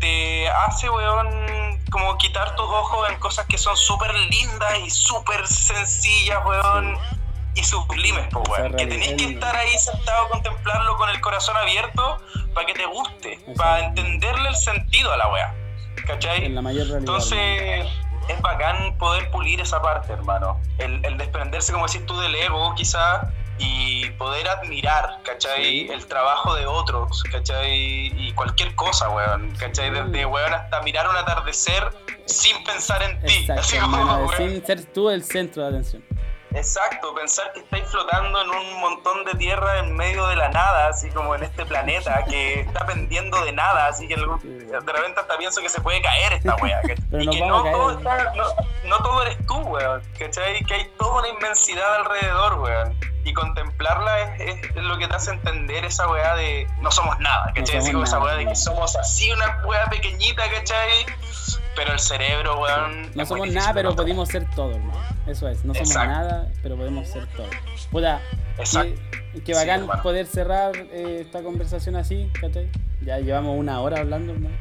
te hace, weón, como quitar tus ojos en cosas que son súper lindas y súper sencillas, weón. Y sublimes, po, weón. Que tenés que estar ahí sentado a contemplarlo con el corazón abierto para que te guste, para entenderle el sentido a la weá. ¿Cachai? En la mayor realidad. Entonces, es bacán poder pulir esa parte, hermano. El, el desprenderse, como decís tú, del ego, quizá, y poder admirar, ¿cachai? El trabajo de otros, ¿cachai? Y cualquier cosa, weón, ¿cachai? Desde, weón, hasta mirar un atardecer sin pensar en ti. Exacto, [laughs] Así como, hermano, weón. sin ser tú el centro de atención. Exacto, pensar que estáis flotando en un montón de tierra en medio de la nada, así como en este planeta que está pendiendo de nada, así que de repente hasta pienso que se puede caer esta wea. [laughs] y que no todo, caer. está- no, no todo eres tú, weón, ¿cachai? Que hay toda una inmensidad alrededor, weón. Y contemplarla es, es lo que te hace entender esa weá de no somos nada, ¿cachai? somos Así como esa weá de que somos así una weá pequeñita, ¿cachai? Pero el cerebro, weón. No somos nada, pero de podemos ser todo, hermano. Eso es, no somos Exacto. nada, pero podemos ser todo. Puta, qué, qué Sí, bacán hermano. poder cerrar eh, esta conversación así, ¿cachai? Ya llevamos una hora hablando, hermano.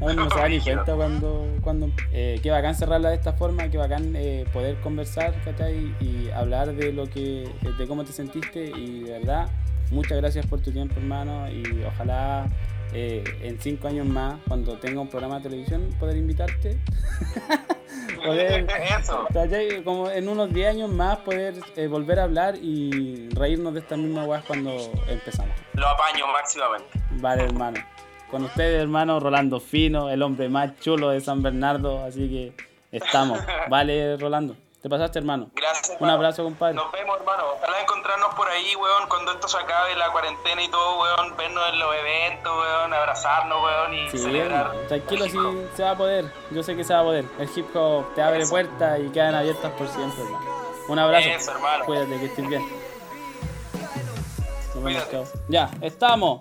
Aún no se da ni cuenta cuando... cuando eh, qué bacán cerrarla de esta forma, qué bacán eh, poder conversar, ¿cachai? Y hablar de lo que... de cómo te sentiste y de verdad, muchas gracias por tu tiempo, hermano, y ojalá... eh, en cinco años más, cuando tenga un programa de televisión, poder invitarte. [laughs] poder, Eso. Como en unos 10 años más poder eh, volver a hablar y reírnos de esta misma weas cuando empezamos. Lo apaño máximamente. Vale, hermano. Con ustedes, hermano, Rolando Fino, el hombre más chulo de San Bernardo, así que estamos. Vale, Rolando. Te pasaste, hermano. Gracias. Un hermano. abrazo, compadre. Nos vemos, hermano. Ojalá encontrarnos por ahí, weón, cuando esto se acabe, la cuarentena y todo, weón. Vernos en los eventos, weón, abrazarnos, weón, y Sí, celebrar. tranquilo, sí se va a poder. Yo sé que se va a poder. El hip hop te abre puertas y quedan abiertas por siempre, hermano. Un abrazo. Eso, hermano. Cuídate, que estés bien. Nos vemos. Ya, estamos.